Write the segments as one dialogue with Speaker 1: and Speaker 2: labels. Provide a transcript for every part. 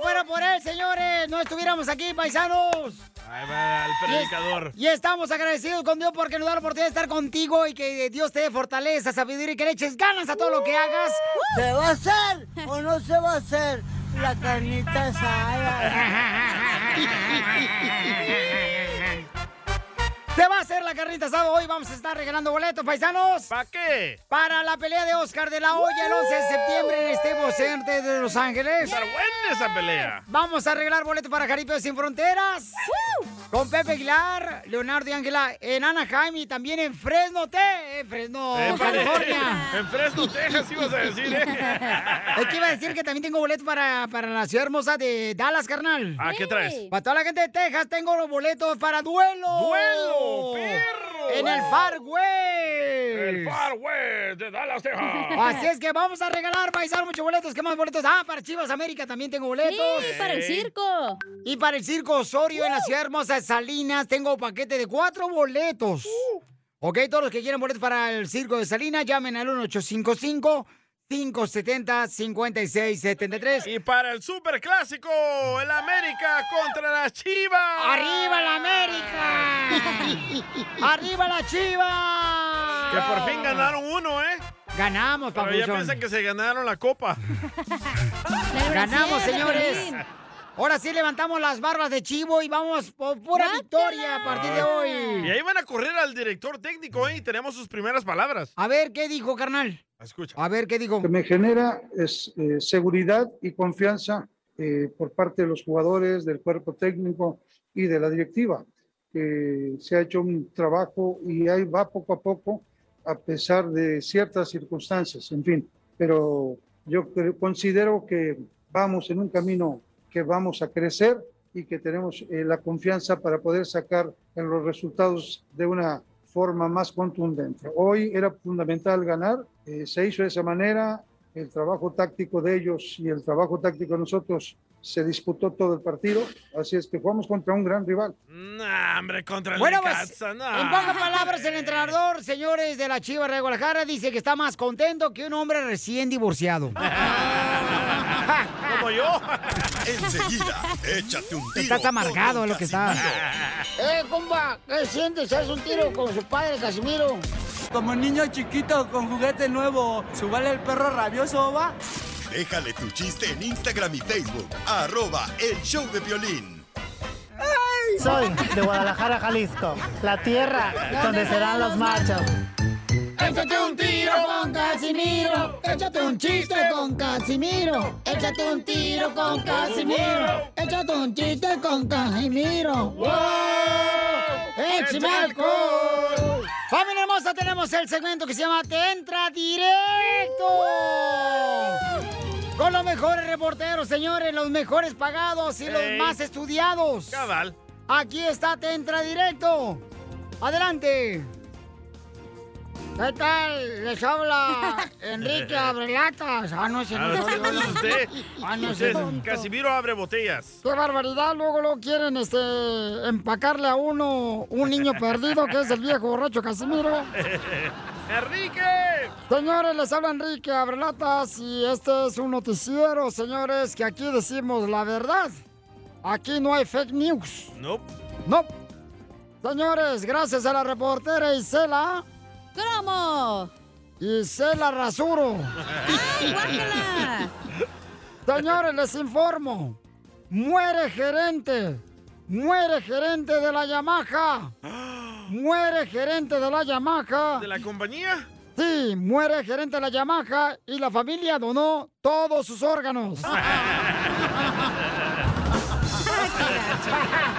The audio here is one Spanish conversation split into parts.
Speaker 1: fuera por él, señores, no estuviéramos aquí, paisanos.
Speaker 2: Ahí va el predicador.
Speaker 1: Y estamos agradecidos con Dios porque nos da la oportunidad de estar contigo y que Dios te dé fortaleza, sabiduría y que le eches ganas a todo lo que hagas.
Speaker 3: ¿Se va a hacer o no se va a hacer la carnita asada?
Speaker 1: Se va a hacer la carnita asada. Hoy vamos a estar regalando boletos, paisanos.
Speaker 2: ¿Para qué?
Speaker 1: Para la pelea de Oscar de la Hoya el 11 de septiembre en este Center de Los Ángeles.
Speaker 2: Estar buena esa pelea.
Speaker 1: Vamos a regalar boletos para Jaripeo Sin Fronteras. Con Pepe Aguilar, Leonardo y Ángela en Anaheim y también en Fresno, Te, en Fresno,
Speaker 2: Eh, vale.
Speaker 1: California.
Speaker 2: En Fresno, Texas, ibas a decir, ¿eh?
Speaker 1: Es que iba a decir que también tengo boletos para, para la ciudad hermosa de Dallas, carnal.
Speaker 2: Ah, ¿qué traes?
Speaker 1: Para toda la gente de Texas tengo los boletos para duelo.
Speaker 2: ¡Duelo, perro!
Speaker 1: En el Far West.
Speaker 2: El Far West de Dallas, Texas.
Speaker 1: Así es que vamos a regalar, paisar muchos boletos. ¿Qué más boletos? Ah, para Chivas América también tengo boletos.
Speaker 4: Sí, para el circo.
Speaker 1: Y para el circo Osorio en la ciudad hermosa de Salinas tengo paquete de cuatro boletos. Ok, todos los que quieran boletos para el circo de Salinas, llamen al 1855 570 5673
Speaker 2: Y para el super clásico, el América contra las Chivas.
Speaker 1: ¡Arriba la América! ¡Arriba la Chivas!
Speaker 2: Que por fin ganaron uno, ¿eh?
Speaker 1: Ganamos,
Speaker 2: Pero ya piensan que se ganaron la copa.
Speaker 1: Ganamos, señores. Ahora sí levantamos las barbas de chivo y vamos por pura victoria a partir de hoy.
Speaker 2: Y ahí van a correr al director técnico, ¿eh? Y tenemos sus primeras palabras.
Speaker 1: A ver, ¿qué dijo, carnal?
Speaker 2: Escucha.
Speaker 1: A ver, ¿qué dijo?
Speaker 5: Lo que me genera es eh, seguridad y confianza eh, por parte de los jugadores, del cuerpo técnico y de la directiva. que se ha hecho un trabajo y ahí va poco a poco, a pesar de ciertas circunstancias, en fin. Pero yo considero que vamos en un camino que vamos a crecer y que tenemos eh, la confianza para poder sacar en los resultados de una forma más contundente. Hoy era fundamental ganar, eh, se hizo de esa manera, el trabajo táctico de ellos y el trabajo táctico de nosotros se disputó todo el partido, así es que jugamos contra un gran rival.
Speaker 2: Nah, hombre, contra el
Speaker 1: Bueno, pues,
Speaker 2: nah.
Speaker 1: en pocas palabras, el entrenador, señores de la Chivas de Guadalajara, dice que está más contento que un hombre recién divorciado.
Speaker 2: Como yo.
Speaker 6: Enseguida, échate un tiro.
Speaker 1: Estás amargado lo que está.
Speaker 3: ¡Eh, compa! ¿Qué sientes? ¿Haz un tiro con su padre, Casimiro?
Speaker 7: Como niño chiquito con juguete nuevo, ¿subale el perro rabioso, va?
Speaker 6: Déjale tu chiste en Instagram y Facebook. Arroba El Show de Violín.
Speaker 8: Soy de Guadalajara, Jalisco, la tierra donde serán los machos.
Speaker 3: Échate un tiro con Casimiro. Échate un chiste con Casimiro. Échate un tiro con Casimiro. Échate un chiste con Casimiro. ¡Wow! ¡Échame alcohol!
Speaker 1: Familia hermosa, tenemos el segmento que se llama Te Entra Directo. Con los mejores reporteros, señores, los mejores pagados y los más estudiados.
Speaker 2: Cabal.
Speaker 1: Aquí está Te Entra Directo. Adelante. ¿Qué tal? Les habla Enrique Abrelatas. Ah, no, no
Speaker 2: Ah,
Speaker 1: yo.
Speaker 2: no es usted.
Speaker 1: Ah, no,
Speaker 2: Usted es. Casimiro abre botellas.
Speaker 1: Qué barbaridad, luego lo quieren este empacarle a uno un niño perdido que es el viejo borracho Casimiro.
Speaker 2: ¡Enrique!
Speaker 1: Señores, les habla Enrique Abrelatas y este es un noticiero, señores, que aquí decimos la verdad. Aquí no hay fake news.
Speaker 2: Nope.
Speaker 1: No. Señores, gracias a la reportera Isela.
Speaker 4: ¿Cómo?
Speaker 1: Isela Rasuro.
Speaker 4: ¡Ay, guácala!
Speaker 1: Señores, les informo. Muere gerente. Muere gerente de la Yamaha. Muere gerente de la Yamaha.
Speaker 2: ¿De la compañía?
Speaker 1: Sí, muere gerente de la Yamaha y la familia donó todos sus órganos.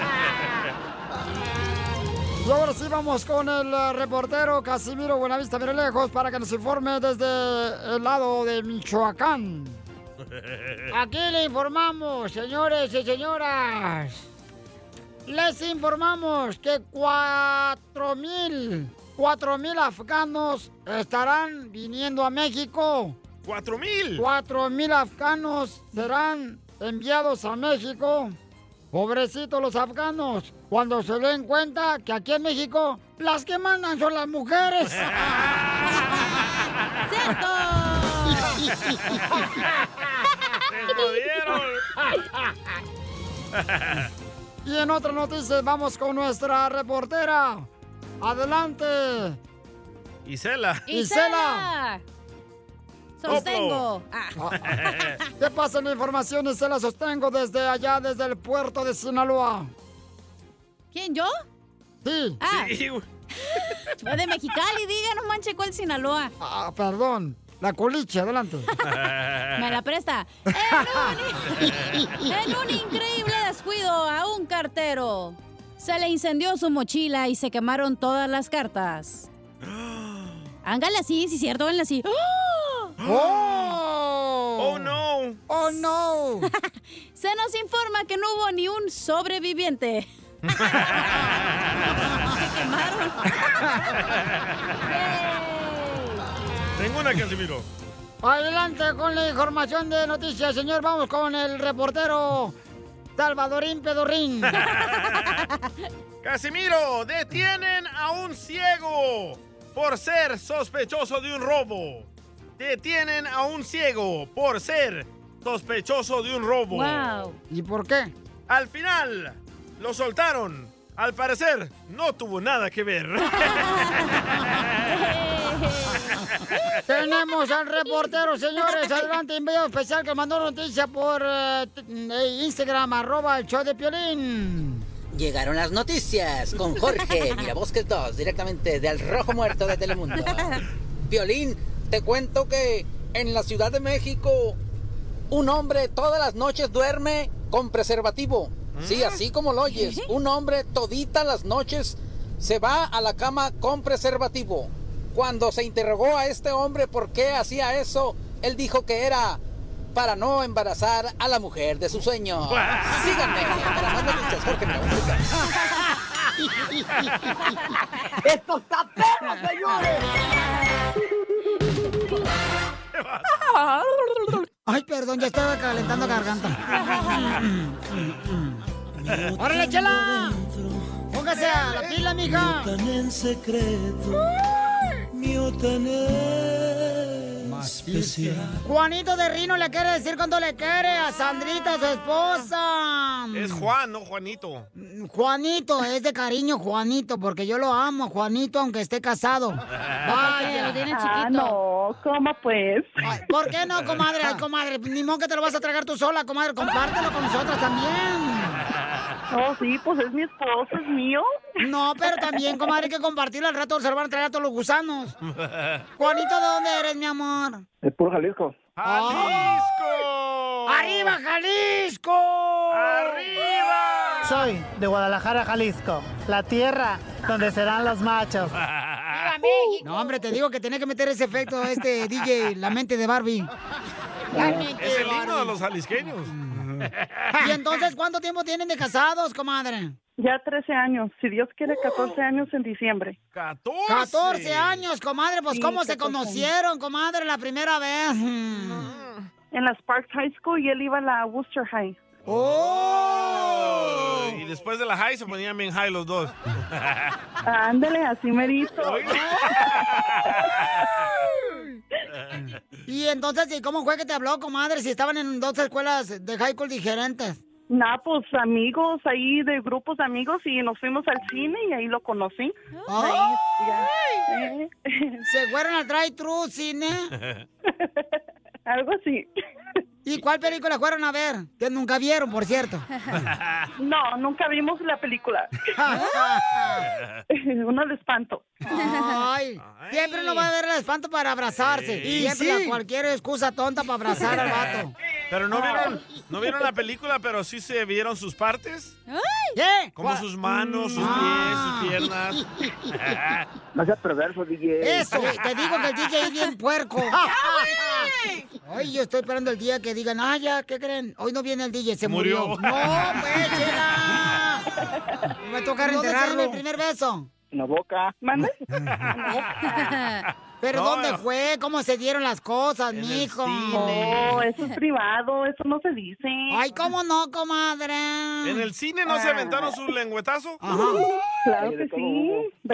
Speaker 1: Y ahora sí vamos con el eh, reportero Casimiro Buenavista lejos para que nos informe desde el lado de Michoacán. Aquí le informamos, señores y señoras. Les informamos que cuatro mil, cuatro mil afganos estarán viniendo a México.
Speaker 2: ¡Cuatro mil!
Speaker 1: Cuatro mil afganos serán enviados a México. Pobrecitos los afganos, cuando se den cuenta que aquí en México las que mandan son las mujeres.
Speaker 2: jodieron.
Speaker 1: Y en otras noticias vamos con nuestra reportera. Adelante.
Speaker 2: Isela.
Speaker 1: Isela.
Speaker 4: Sostengo. Ah.
Speaker 1: ¿Qué pasa en la información? Isela sostengo desde allá, desde el puerto de Sinaloa.
Speaker 4: ¿Quién, yo?
Speaker 1: Sí.
Speaker 4: Ah,
Speaker 2: Sí,
Speaker 4: de Mexicali, diga, no manche, ¿cuál Sinaloa?
Speaker 1: Ah, perdón. La coliche, adelante.
Speaker 4: Me la presta. En un, en un increíble descuido a un cartero. Se le incendió su mochila y se quemaron todas las cartas. Hángale así, sí, cierto, háganle así. ¡Oh!
Speaker 1: ¡Oh!
Speaker 2: Oh, no.
Speaker 1: ¡Oh, no!
Speaker 4: Se nos informa que no hubo ni un sobreviviente. se quemaron.
Speaker 2: Tengo una, Casimiro.
Speaker 1: Adelante con la información de noticias, señor. Vamos con el reportero Salvadorín Pedorrín.
Speaker 2: Casimiro, detienen a un ciego por ser sospechoso de un robo. Detienen a un ciego por ser sospechoso de un robo.
Speaker 4: Wow.
Speaker 1: ¿Y por qué?
Speaker 2: Al final, lo soltaron. Al parecer, no tuvo nada que ver.
Speaker 1: Tenemos al reportero, señores. Adelante, video especial que mandó noticia por eh, eh, Instagram, arroba el show de Piolín.
Speaker 9: Llegaron las noticias con Jorge Mirabosques 2, directamente del Rojo Muerto de Telemundo. Violín, te cuento que en la Ciudad de México un hombre todas las noches duerme con preservativo. Sí, así como lo oyes. Un hombre toditas las noches se va a la cama con preservativo. Cuando se interrogó a este hombre por qué hacía eso, él dijo que era para no embarazar a la mujer de su sueño. Síganme para más noticias, Jorge Mirabosques 2.
Speaker 3: ¡Esto está perro, señores!
Speaker 1: Ay, perdón, ya estaba calentando garganta. ¡Órale, chela! Póngase a la pila, mija.
Speaker 10: Tan en secreto, mío tan especial.
Speaker 1: Juanito de Rino le quiere decir cuando le quiere a Sandrita, su esposa.
Speaker 2: es Juan, no Juanito.
Speaker 1: Juanito, es de cariño Juanito, porque yo lo amo, Juanito, aunque esté casado. Vaya,
Speaker 4: lo tiene
Speaker 11: Ah,
Speaker 4: chiquito.
Speaker 11: no, ¿cómo pues?
Speaker 1: Ay, ¿Por qué no, comadre? Ay, comadre, ni modo que te lo vas a tragar tú sola, comadre. Compártelo con nosotros también.
Speaker 11: Oh, sí, pues es mi esposo, es mío.
Speaker 1: No, pero también, comadre, hay que compartirlo. Al rato se lo van a traer a todos los gusanos. Juanito, ¿de dónde eres, mi amor?
Speaker 12: Es puro Jalisco.
Speaker 2: ¡Jalisco!
Speaker 1: ¡Arriba, Jalisco!
Speaker 2: ¡Arriba!
Speaker 8: Soy de Guadalajara, Jalisco, la tierra donde serán los machos.
Speaker 1: No, hombre, te digo que tenía que meter ese efecto este DJ, la mente de Barbie. La mente
Speaker 2: Es
Speaker 1: de
Speaker 2: el himno de
Speaker 1: Barbie.
Speaker 2: los jalisqueños.
Speaker 1: Y entonces, ¿cuánto tiempo tienen de casados, comadre?
Speaker 11: Ya 13 años, si Dios quiere, 14 años en diciembre.
Speaker 2: 14.
Speaker 1: 14 años, comadre. Pues,
Speaker 11: Sí,
Speaker 1: ¿cómo se
Speaker 11: 14 años.
Speaker 1: conocieron, comadre, la primera vez?
Speaker 11: En la Sparks High School y él iba a la Worcester High.
Speaker 1: ¡Oh!
Speaker 2: Y después de la high se ponían bien high los dos.
Speaker 11: Ándale, así merito.
Speaker 1: Y entonces, ¿y cómo fue que te habló, comadre, si estaban en dos escuelas de high school diferentes?
Speaker 11: Nah, pues amigos ahí de grupos de amigos y nos fuimos al cine y ahí lo conocí. Ahí, ya. Eh,
Speaker 1: ¿Se fueron al drive-thru cine?
Speaker 11: Algo así.
Speaker 1: ¿Y cuál película fueron a ver? Que nunca vieron, por cierto.
Speaker 11: No, nunca vimos la película. Uno de espanto.
Speaker 1: Ay, siempre no va a haber el espanto para abrazarse.
Speaker 2: Sí.
Speaker 1: siempre
Speaker 2: Sí.
Speaker 1: la- cualquier excusa tonta para abrazar al vato.
Speaker 2: Pero no vieron, no vieron la película, pero sí se vieron sus partes.
Speaker 1: ¿Qué?
Speaker 2: Como sus manos, sus pies, sus piernas.
Speaker 12: No seas perverso, DJ.
Speaker 1: Eso, te digo que el DJ es bien puerco. Ay, yo estoy esperando el día que digan, ah, ya, ¿qué creen? Hoy no viene el DJ, se murió.
Speaker 2: Murió.
Speaker 1: No, pues, chela. Me toca
Speaker 11: ¿Dónde se
Speaker 1: reenterrarlo.
Speaker 11: dieron
Speaker 1: el primer beso?
Speaker 12: En la boca.
Speaker 11: ¿Mande?
Speaker 1: ¿Pero
Speaker 11: No,
Speaker 1: dónde
Speaker 11: no.
Speaker 1: fue? ¿Cómo se dieron las cosas, mijo?
Speaker 11: No, eso es privado, eso no se dice.
Speaker 1: Ay, ¿cómo no, comadre?
Speaker 2: ¿En el cine no se aventaron su lengüetazo?
Speaker 11: Claro que sí.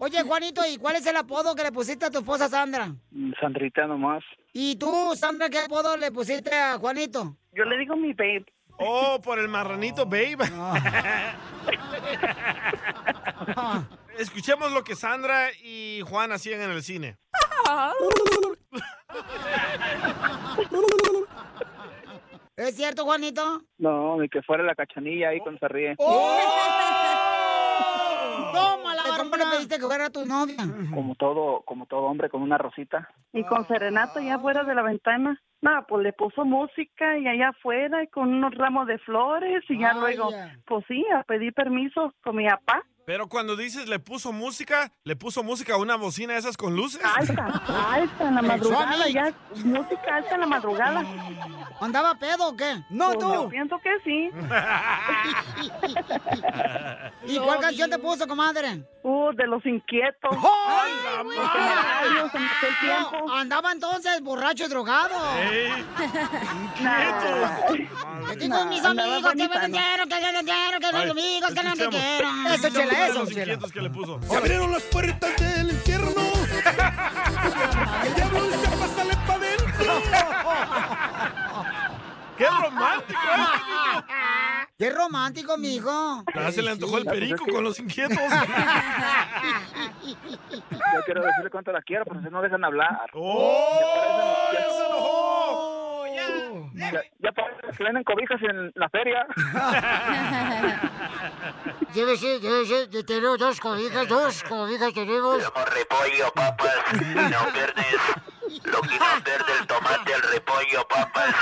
Speaker 1: Oye, Juanito, ¿y cuál es el apodo que le pusiste a tu esposa Sandra?
Speaker 12: Sandrita nomás.
Speaker 1: ¿Y tú, Sandra, qué apodo le pusiste a Juanito?
Speaker 11: Yo le digo mi babe.
Speaker 2: Oh, por el marranito, babe. Escuchemos lo que Sandra y Juan hacían en el cine.
Speaker 1: ¿Es cierto, Juanito?
Speaker 12: No, ni que fuera la cachanilla ahí cuando se ríe.
Speaker 1: ¡Toma la ¿Cómo le pediste que fuera tu novia?
Speaker 12: Como todo, como todo hombre con una rosita.
Speaker 11: Y con serenata ya fuera de la ventana. No, pues le puso música y allá afuera y con unos ramos de flores y ya luego, pues sí, a pedir permiso con mi papá.
Speaker 2: Pero cuando dices le puso música, le puso música a una bocina esas con luces.
Speaker 11: Alta, alta en la madrugada ya, música alta en la madrugada.
Speaker 1: ¿Andaba pedo o qué? No,
Speaker 11: Pues
Speaker 1: tú.
Speaker 11: Yo pienso que sí.
Speaker 1: ¿Y cuál canción te puso, comadre?
Speaker 11: Uh, de los inquietos.
Speaker 1: ¡Ay,
Speaker 11: me el tiempo.
Speaker 1: Andaba entonces borracho y drogado. Estoy con mis amigos, que me
Speaker 11: ¿no?
Speaker 1: vendieron, que me vendieron, que
Speaker 2: Ay,
Speaker 1: mis amigos, que no quiero. Eso, Eso,
Speaker 2: los inquietos que le puso.
Speaker 6: Se abrieron las puertas del infierno. El diablo dice, pásale pa' dentro.
Speaker 2: ¡Qué romántico!
Speaker 1: ¡Qué romántico, mijo!
Speaker 2: Ya se le antojó el perico con los inquietos.
Speaker 12: Yo quiero decirle cuánto la quiero, pero no dejan hablar.
Speaker 2: ¡Oh!
Speaker 12: ¡Ya
Speaker 2: se enojó!
Speaker 12: Ya, ya parece que venden cobijas en la feria.
Speaker 1: Llévese, llévese, yo tengo dos cobijas, dos cobijas tenemos.
Speaker 13: repollo, papas. No pierdes. Lo que no pierde el tomate, el repollo, papas.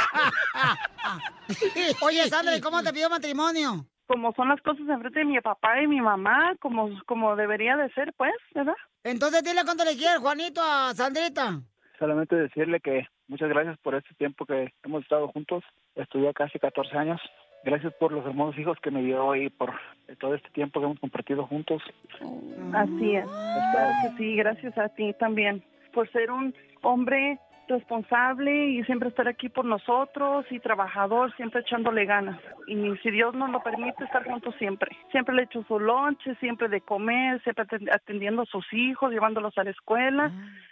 Speaker 1: Oye, Sandra, ¿y cómo te pidió matrimonio?
Speaker 11: Como son las cosas enfrente de mi papá y mi mamá, como, como debería de ser, pues, ¿verdad?
Speaker 1: Entonces dile cuánto le quieres, Juanito, a Sandrita.
Speaker 12: Solamente decirle que muchas gracias por este tiempo que hemos estado juntos. Estudié casi 14 años. Gracias por los hermosos hijos que me dio y por todo este tiempo que hemos compartido juntos.
Speaker 11: Así es. Claro que sí, gracias a ti también por ser un hombre responsable y siempre estar aquí por nosotros y trabajador, siempre echándole ganas. Y si Dios nos lo permite, estar juntos siempre. Siempre le echo su lonche, siempre de comer, siempre aten- atendiendo a sus hijos, llevándolos a la escuela,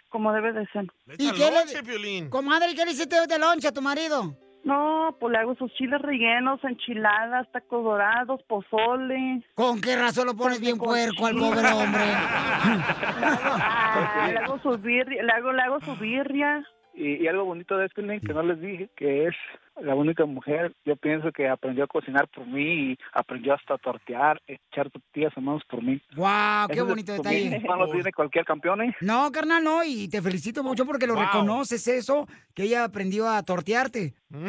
Speaker 11: como debe de ser.
Speaker 1: ¿Y qué le, comadre, ¿qué le hiciste de lonche a tu marido?
Speaker 11: No, pues le hago sus chiles rellenos, enchiladas, tacos dorados, pozole.
Speaker 1: ¿Con qué razón lo pones bien puerco al pobre hombre?
Speaker 11: Ah, le hago su birria, le hago, le hago su birria.
Speaker 12: Y, y algo bonito de esto, que no les dije, que es la única mujer, yo pienso que aprendió a cocinar por mí y aprendió hasta a tortear, echar tortillas a manos por mí.
Speaker 1: ¡Guau! ¡Qué
Speaker 12: Eso
Speaker 1: bonito
Speaker 12: es-
Speaker 1: detalle!
Speaker 12: No lo tiene cualquier campeón, ¿eh?
Speaker 1: No, carnal, no, y te felicito mucho porque lo
Speaker 12: Wow.
Speaker 1: reconoces eso, que ella aprendió a tortearte.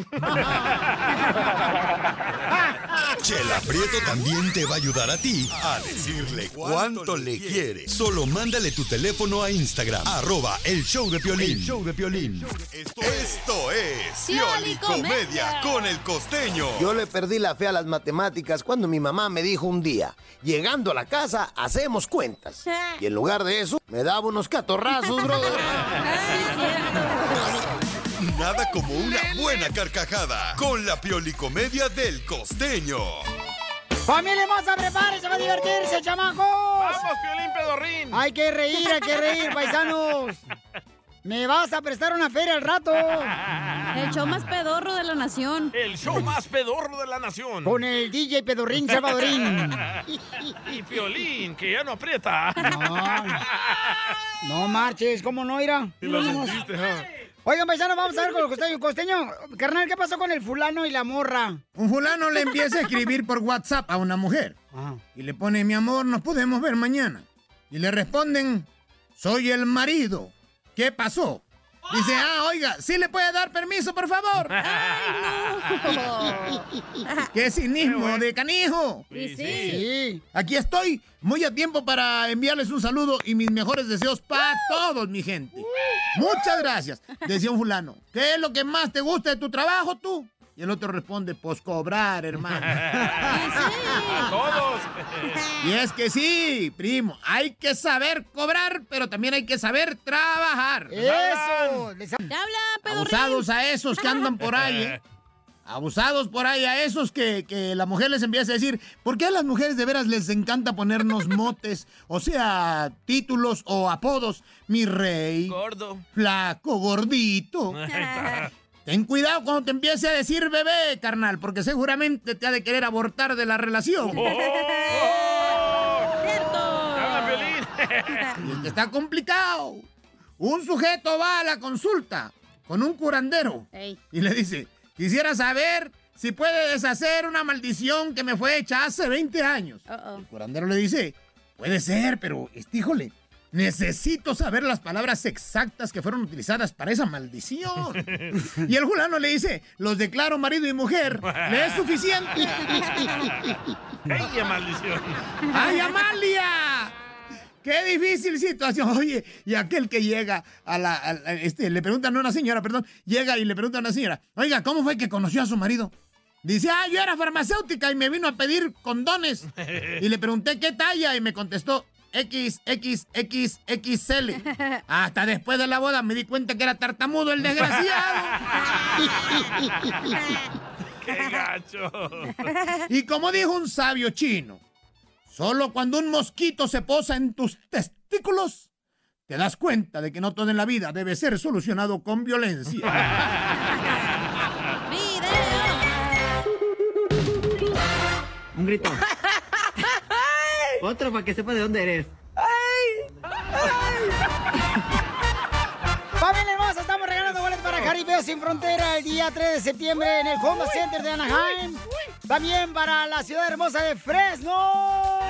Speaker 6: Chela Prieto también te va a ayudar a ti a decirle cuánto le quiere. Solo mándale tu teléfono a Instagram, arroba el show de Piolín. El show de Piolín. Esto, esto es Pioli Comedia con el costeño.
Speaker 14: Yo le perdí la fe a las matemáticas cuando mi mamá me dijo un día, llegando a la casa, hacemos cuentas. Y en lugar de eso, me daba unos catorrazos, brother.
Speaker 6: Nada como una buena carcajada con la Pioli Comedia del costeño.
Speaker 1: ¡Familia hermosa, prepárense va a divertirse, chamacos!
Speaker 2: ¡Vamos, Piolín Pedorrín!
Speaker 1: Hay que reír, hay que reír, paisanos. Me vas a prestar una feria al rato.
Speaker 4: El show más pedorro de la nación.
Speaker 2: El show más pedorro de la nación.
Speaker 1: Con el DJ Pedorrín Salvadorín.
Speaker 2: y Piolín, que ya no aprieta.
Speaker 1: No marches, ¿cómo no, Ira?
Speaker 2: Sí lo sentiste, ¿ah?
Speaker 1: Oigan, paisanos, vamos a ver con el costeño. Costeño, carnal, ¿qué pasó con el fulano y la morra?
Speaker 15: Un fulano le empieza a escribir por WhatsApp a una mujer. Y le pone, mi amor, nos podemos ver mañana. Y le responden, soy el marido. ¿Qué pasó? Dice, ah, oiga, ¿sí le puede dar permiso, por favor? ¡Qué cinismo de canijo!
Speaker 4: Y sí. Sí.
Speaker 15: Aquí estoy, muy a tiempo para enviarles un saludo y mis mejores deseos para todos, mi gente. Muchas gracias, decía un fulano. ¿Qué es lo que más te gusta de tu trabajo, tú? Y el otro responde, pues cobrar, hermano.
Speaker 2: Todos.
Speaker 15: Y es que sí, primo, hay que saber cobrar, pero también hay que saber trabajar.
Speaker 1: ¡Eso!
Speaker 4: ¡Te habla, pedorrín!
Speaker 15: Abusados a esos que andan por ahí, ¿eh? Abusados por ahí, a esos que, que la mujer les empieza a decir, ¿por qué a las mujeres de veras les encanta ponernos motes? O sea, títulos o apodos. Mi rey.
Speaker 2: Gordo.
Speaker 15: Flaco, gordito. Ten cuidado cuando te empiece a decir bebé, carnal, porque seguramente te ha de querer abortar de la relación. Y es que está complicado. Un sujeto va a la consulta con un curandero y le dice, quisiera saber si puede deshacer una maldición que me fue hecha hace 20 años. El curandero le dice, puede ser, pero, este, híjole, necesito saber las palabras exactas que fueron utilizadas para esa maldición. Y el fulano le dice, los declaro marido y mujer, ¿le es suficiente?
Speaker 2: ¡Ella maldición!
Speaker 15: ¡Ay, Amalia! ¡Qué difícil situación! Oye, y aquel que llega a la. a este, le preguntan a una señora, perdón, llega y le pregunta a una señora, oiga, ¿cómo fue que conoció a su marido? Dice, ah, yo era farmacéutica y me vino a pedir condones. Y le pregunté qué talla y me contestó XXXXL. Hasta después de la boda me di cuenta que era tartamudo el desgraciado.
Speaker 2: ¡Qué gacho!
Speaker 15: Y como dijo un sabio chino, solo cuando un mosquito se posa en tus testículos, te das cuenta de que no todo en la vida debe ser solucionado con violencia.
Speaker 3: Un grito. Otro para que sepa de dónde eres.
Speaker 1: Familia hermosa, estamos regalando boletos para Jaripeo Sin Frontera el día 3 de septiembre en el Honda Center de Anaheim. También para la ciudad hermosa de Fresno.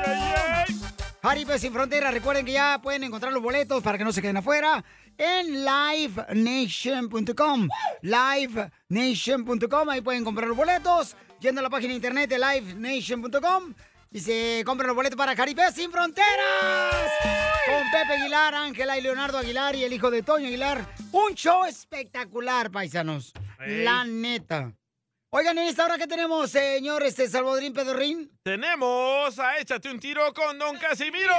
Speaker 1: Jaripeo Sin Frontera, recuerden que ya pueden encontrar los boletos para que no se queden afuera en livenation.com. Livenation.com, ahí pueden comprar los boletos yendo a la página de internet de livenation.com. Y se compran los boletos para Jaripeo Sin Fronteras. Con Pepe Aguilar, Ángela y Leonardo Aguilar y el hijo de Toño Aguilar. Un show espectacular, paisanos. La neta. Oigan, en esta hora que tenemos, señor este Salvadorín Pedorrín.
Speaker 2: Tenemos a Échate un tiro con Don Casimiro.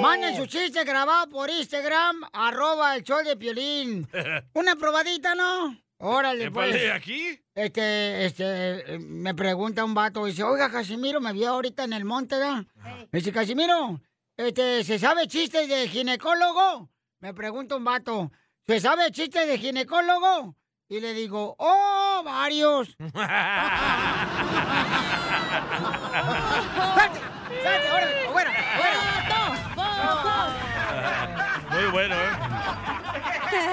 Speaker 1: Manden su chiste grabado por Instagram, arroba el show de Piolín. Una probadita, ¿no? Órale, pues.
Speaker 2: Épale, ¿aquí?
Speaker 1: Este, este, me pregunta un vato, dice, oiga, Casimiro, me vio ahorita en el monte, ¿verdad? Dice, Casimiro, este, ¿se sabe chistes de ginecólogo? Me pregunta un vato, ¿se sabe chistes de ginecólogo? Y le digo, oh, varios. ¡Salte! ¡Salte! ¡Órale! ¡Fuera!
Speaker 2: Muy bueno, ¿eh?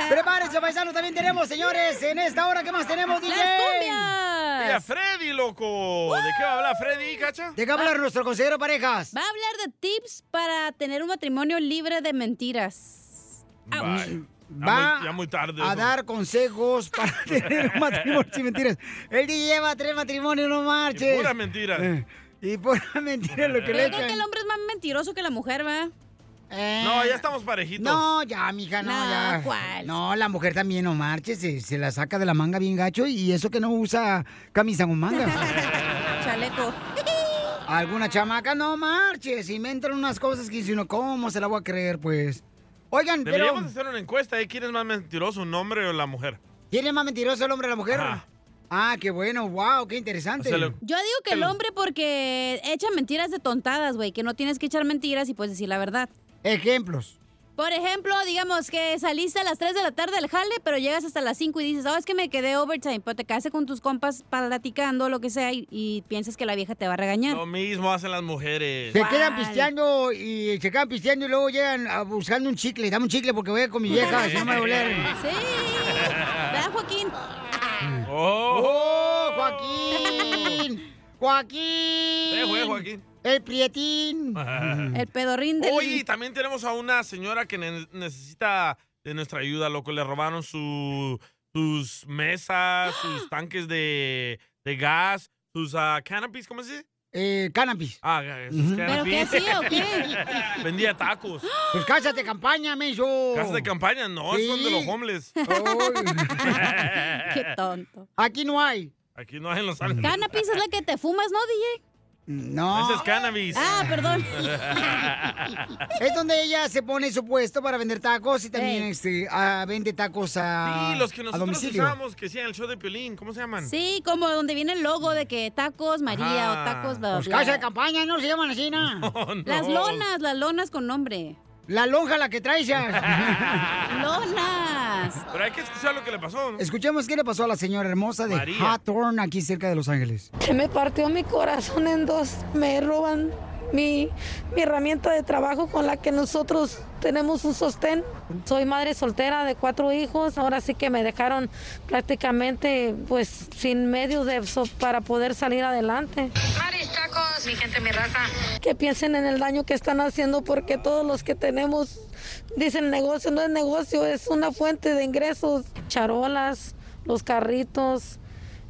Speaker 1: Prepárense, paisanos, también tenemos, señores, en esta hora, ¿qué más tenemos, DJ?
Speaker 2: Mira, Freddy, loco. ¿De qué va a hablar Freddy, cacha?
Speaker 1: ¿De qué va a hablar nuestro consejero parejas?
Speaker 4: Va a hablar de tips para tener un matrimonio libre de mentiras.
Speaker 2: Bye. Ya
Speaker 1: Va
Speaker 2: muy- ya muy tarde.
Speaker 1: a
Speaker 2: eso.
Speaker 1: dar consejos para tener un matrimonio sin mentiras. Él DJ lleva tres matrimonios, no marches.
Speaker 2: Y pura mentira.
Speaker 1: Eh, Y pura mentira lo que le
Speaker 4: Yo creo
Speaker 1: echan.
Speaker 4: que el hombre es más mentiroso que la mujer, ¿va?
Speaker 2: No, ya estamos parejitos.
Speaker 1: No, ya, mija, no,
Speaker 4: No,
Speaker 1: ya.
Speaker 4: ¿cuál?
Speaker 1: No, la mujer también no marches, se, se la saca de la manga bien gacho y eso que no usa camisa con manga.
Speaker 4: Chaleco.
Speaker 1: Alguna chamaca no marches, inventan unas cosas que dice uno, ¿cómo se la voy a creer, pues? Oigan, pero
Speaker 2: Deberíamos hacer una encuesta. ¿eh? ¿Quién es más mentiroso, un hombre o la mujer?
Speaker 1: ¿quién es más mentiroso, el hombre o la mujer?
Speaker 2: Ajá.
Speaker 1: Ah, qué bueno, wow, qué interesante.
Speaker 2: O sea, lo-
Speaker 4: Yo digo que el hombre porque echa mentiras de tontadas, güey, que no tienes que echar mentiras y puedes decir la verdad.
Speaker 1: Ejemplos.
Speaker 4: Por ejemplo, digamos que saliste a las 3 de la tarde del jale, pero llegas hasta las 5 y dices, oh, es que me quedé overtime, pero te quedaste con tus compas platicando, lo que sea, y, y piensas que la vieja te va a regañar.
Speaker 2: Lo mismo hacen las mujeres.
Speaker 1: Se quedan pisteando y se quedan pisteando y luego llegan a buscando un chicle. Dame un chicle porque voy a ir con mi vieja, si no me va a doler.
Speaker 4: Sí. ¿Verdad, Joaquín?
Speaker 1: ¡Oh, Joaquín! ¡Joaquín!
Speaker 2: Eh, güey, Joaquín.
Speaker 1: El prietín.
Speaker 4: El pedorrín del...
Speaker 2: Oye, y también tenemos a una señora que ne- necesita de nuestra ayuda, loco. Le robaron su, sus mesas, sus tanques de, de gas, sus ah, canopies, ¿cómo se dice?
Speaker 1: Eh, cannabis.
Speaker 2: Ah, sus
Speaker 1: Ujú.
Speaker 4: ¿Pero qué hacía o qué?
Speaker 2: Vendía tacos.
Speaker 1: Pues casas de campaña, menso.
Speaker 2: Casas de campaña, no,
Speaker 1: Sí.
Speaker 2: son de los homeless.
Speaker 4: Qué tonto.
Speaker 1: Aquí no hay.
Speaker 2: Aquí no hay en Los Ángeles.
Speaker 4: Cannabis es la que te fumas, ¿no, DJ?
Speaker 1: No.
Speaker 2: Ese es cannabis.
Speaker 4: Ah, perdón.
Speaker 1: Es donde ella se pone su puesto para vender tacos y también este, ah, vende tacos a,
Speaker 2: Sí, los que nosotros usábamos que hacían el show de Piolín. ¿Cómo se llaman?
Speaker 4: Sí, como donde viene el logo de que tacos María
Speaker 2: Ajá.
Speaker 4: o tacos bla,
Speaker 1: Pues
Speaker 4: bla.
Speaker 1: casa de campaña, ¿no se llaman así, ¿no?
Speaker 4: Las lonas, las lonas con nombre.
Speaker 1: La lonja la que traes ya.
Speaker 4: Lonas.
Speaker 2: Pero hay que escuchar lo que le pasó. ¿no?
Speaker 1: Escuchemos qué le pasó a la señora hermosa de
Speaker 2: María.
Speaker 1: Hawthorne, aquí cerca de Los Ángeles.
Speaker 16: Se me partió mi corazón en dos. Me roban mi, mi herramienta de trabajo con la que nosotros tenemos un sostén. Soy madre soltera de cuatro hijos. Ahora sí que me dejaron prácticamente pues sin medios de so- para poder salir adelante.
Speaker 17: Maris Tacos, mi gente, mi raza.
Speaker 16: Que piensen en el daño que están haciendo porque todos los que tenemos dicen negocio, no es negocio, es una fuente de ingresos. Charolas, los carritos,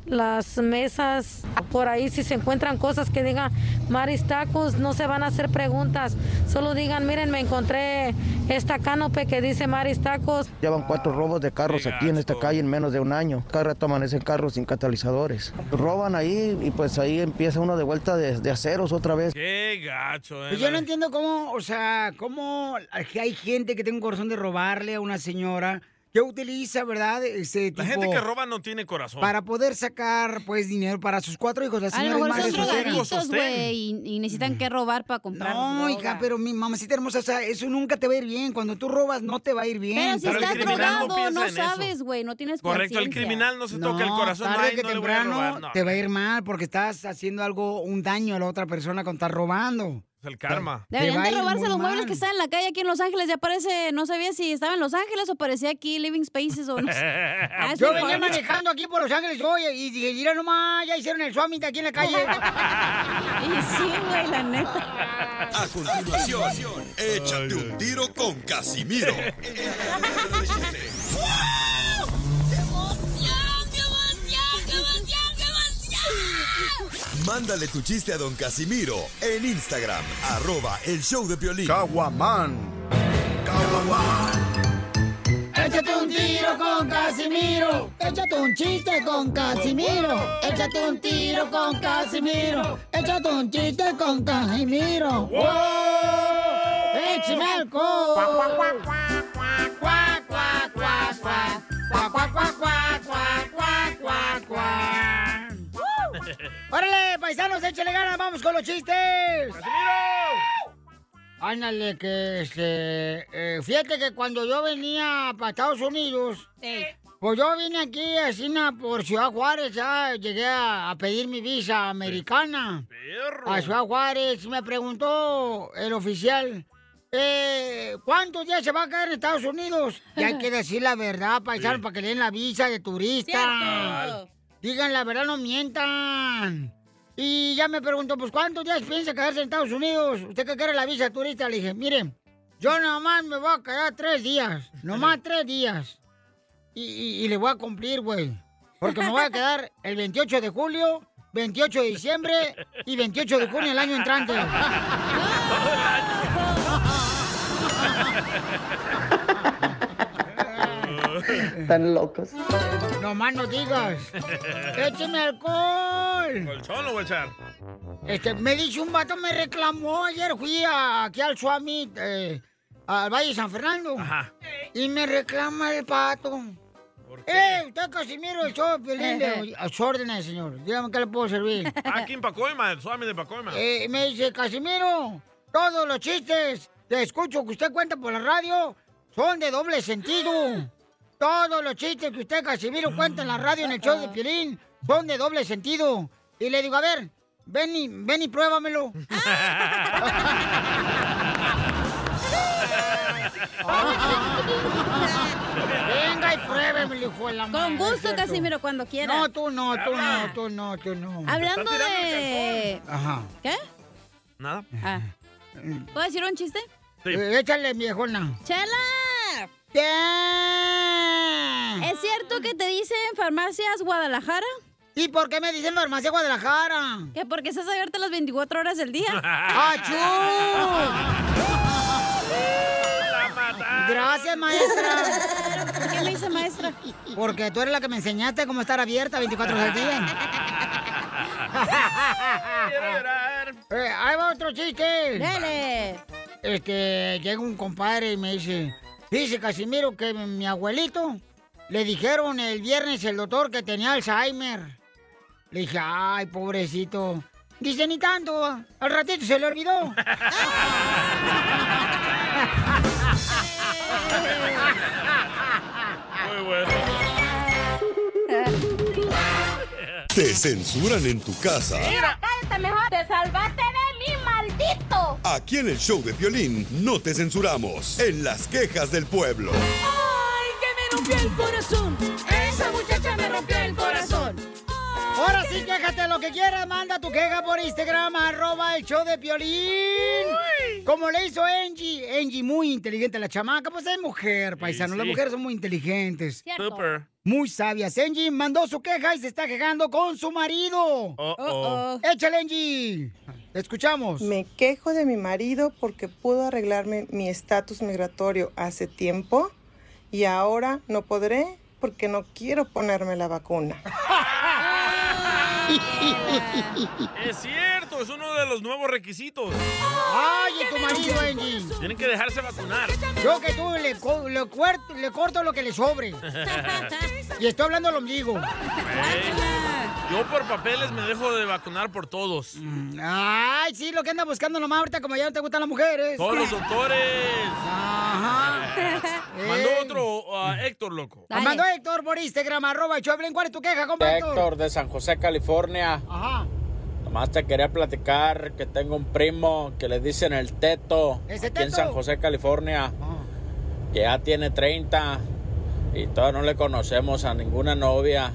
Speaker 16: las mesas. Por ahí si se encuentran cosas que digan Maris Tacos, no se van a hacer preguntas. Solo digan, miren, me encontré esta canope que dice Maris Tacos.
Speaker 14: Llevan cuatro robos de carros aquí en esta calle en menos de un año. Cada rato amanecen carros sin catalizadores. Roban ahí y pues ahí empieza uno de vuelta de, de aceros otra vez.
Speaker 2: Qué gacho, eh.
Speaker 1: Pues yo no entiendo cómo, o sea, cómo hay gente que tiene un corazón de robarle a una señora que utiliza, ¿verdad? Ese tipo
Speaker 2: La gente que roba no tiene corazón.
Speaker 1: para poder sacar, pues, dinero para sus cuatro hijos. La
Speaker 4: A lo
Speaker 1: señora es
Speaker 4: mejor son güey, y, y necesitan que robar para comprar
Speaker 1: No,
Speaker 4: droga.
Speaker 1: hija, pero mi mamacita hermosa, o sea, eso nunca te va a ir bien. Cuando tú robas, no te va a ir bien.
Speaker 4: Pero si
Speaker 2: Pero
Speaker 4: estás
Speaker 2: no
Speaker 4: drogado, no, sabes, güey, no tienes
Speaker 2: Correcto, el criminal no se toca el corazón.
Speaker 1: tarde
Speaker 2: Ay,
Speaker 1: que
Speaker 2: no le voy a
Speaker 1: temprano
Speaker 2: robar. No,
Speaker 1: te va a ir mal porque estás haciendo algo, un daño a la otra persona cuando estás robando.
Speaker 2: El karma.
Speaker 4: Deberían de robarse los muebles que están en la calle aquí en Los Ángeles. Ya parece, no sabía si estaba en Los Ángeles o parecía aquí Living Spaces o no sé. Ah,
Speaker 1: Yo venía manejando aquí por Los Ángeles hoy y dije, mira nomás, ya hicieron el Summit aquí en la calle.
Speaker 4: Y sí, güey, la neta.
Speaker 6: A continuación, échate un tiro con Casimiro. Mándale tu chiste a don Casimiro en Instagram, arroba el show de Piolín.
Speaker 18: Caguaman.
Speaker 3: Échate un tiro con Casimiro. Échate un chiste con Casimiro. Échate un tiro con Casimiro. Échate un chiste con Casimiro. ¡Wow! ¡Échame alcohol!
Speaker 1: Cuac, ¡Órale, paisanos, échale ganas! ¡Vamos con los chistes! Ándale, que este. eh, fíjate que cuando yo venía para Estados Unidos, pues yo vine aquí así por Ciudad Juárez, ya llegué a, a pedir mi visa americana. A Ciudad Juárez, y me preguntó el oficial. Eh, ¿Cuántos días se va a quedar en Estados Unidos? Y hay que decir la verdad, paisano, para que le den la visa de turista. Digan la verdad, no mientan. Y ya me preguntó, pues, ¿cuántos días piensa quedarse en Estados Unidos? ¿Usted que quiere la visa turista? Le dije, mire, yo nomás me voy a quedar tres días. Nomás tres días. Y, y- y le voy a cumplir, güey. Porque me voy a quedar el 28 de julio, 28 de diciembre y 28 de junio el año entrante.
Speaker 14: Están locos.
Speaker 1: No más no digas. ¡Écheme alcohol!
Speaker 2: ¿Colchón lo voy a echar?
Speaker 1: Este, me dice un vato, me reclamó ayer, fui a- aquí al Suami, eh, al Valle de San Fernando. Y me reclama el pato. ¡Eh, usted Casimiro, el show, de Piolín, de- A sus órdenes, señor. Dígame qué le puedo servir.
Speaker 2: Aquí en Pacoima, el suami de Pacoima.
Speaker 1: Eh, me dice, Casimiro, todos los chistes que escucho que usted cuenta por la radio son de doble sentido. Todos los chistes que usted, Casimiro, cuenta en la radio en el show de Piolín son de doble sentido. Y le digo, a ver, ven y, ven y pruébamelo. Venga y pruébemelo, hijo de la madre,
Speaker 4: Con gusto,
Speaker 1: ¿cierto?
Speaker 4: Casimiro, cuando quiera.
Speaker 1: No, tú no, tú no, tú no, tú no.
Speaker 4: Hablando de...
Speaker 1: Ajá.
Speaker 4: ¿Qué?
Speaker 2: Nada.
Speaker 4: Ah. ¿Puedo decir un chiste?
Speaker 1: Eh, échale, viejona.
Speaker 4: ¡Chela! ¿Es cierto que te dicen farmacias Guadalajara?
Speaker 1: ¿Y por qué me dicen farmacia Guadalajara?
Speaker 4: Que porque estás abierta las 24 horas del día.
Speaker 1: ¡Achú! Gracias, maestra.
Speaker 4: ¿Por qué me dice maestra?
Speaker 1: Porque tú eres la que me enseñaste cómo estar abierta 24 horas al día. Eh, ahí va otro chiste.
Speaker 4: Dale.
Speaker 1: Este, llega un compadre y me dice, dice Casimiro que mi abuelito le dijeron el viernes el doctor que tenía Alzheimer. Le dije, ay, pobrecito. Dice, ni tanto, al ratito se le olvidó.
Speaker 2: Muy bueno.
Speaker 6: Te censuran en tu casa.
Speaker 3: cállate mejor. Te salvaste de maldito.
Speaker 6: Aquí en el show de violín no te censuramos. En las quejas del pueblo.
Speaker 3: Ay, que me rompió el corazón.
Speaker 1: Ahora sí, quéjate lo que quieras, manda tu queja por Instagram, arroba el show de Piolín. Como le hizo Angie. Angie, muy inteligente la chamaca, pues es mujer, paisano.
Speaker 2: sí.
Speaker 1: Las mujeres son muy inteligentes.
Speaker 2: Super.
Speaker 1: Muy sabias. Angie mandó su queja y se está quejando con su marido.
Speaker 2: Oh, oh.
Speaker 1: Échale, Angie. Escuchamos.
Speaker 19: Me quejo de mi marido porque pudo arreglarme mi estatus migratorio hace tiempo y ahora no podré porque no quiero ponerme la vacuna.
Speaker 2: Es cierto, es uno de los nuevos requisitos.
Speaker 1: Ay, y tu marido, Angie.
Speaker 2: Tienen que dejarse vacunar.
Speaker 1: Yo que tú le, co- le cuerto- le corto lo que le sobre. Y estoy hablando al ombligo.
Speaker 2: Yo por papeles me dejo de vacunar por todos.
Speaker 1: Ay, sí, lo que anda buscando nomás ahorita, como ya no te gustan las mujeres.
Speaker 2: Todos los doctores.
Speaker 1: Ajá.
Speaker 2: Mandó
Speaker 1: Ey.
Speaker 2: otro a Héctor, loco.
Speaker 1: Mandó Héctor por Instagram, arroba Choplin. ¿Cuál es tu queja, compa Héctor?
Speaker 20: Héctor de San José, California.
Speaker 1: Ajá.
Speaker 20: Nomás te quería platicar que tengo un primo que le dicen el teto
Speaker 1: ¿Ese
Speaker 20: aquí en
Speaker 1: Teto?
Speaker 20: San José, California. Que ya tiene 30 y todavía no le conocemos a ninguna novia.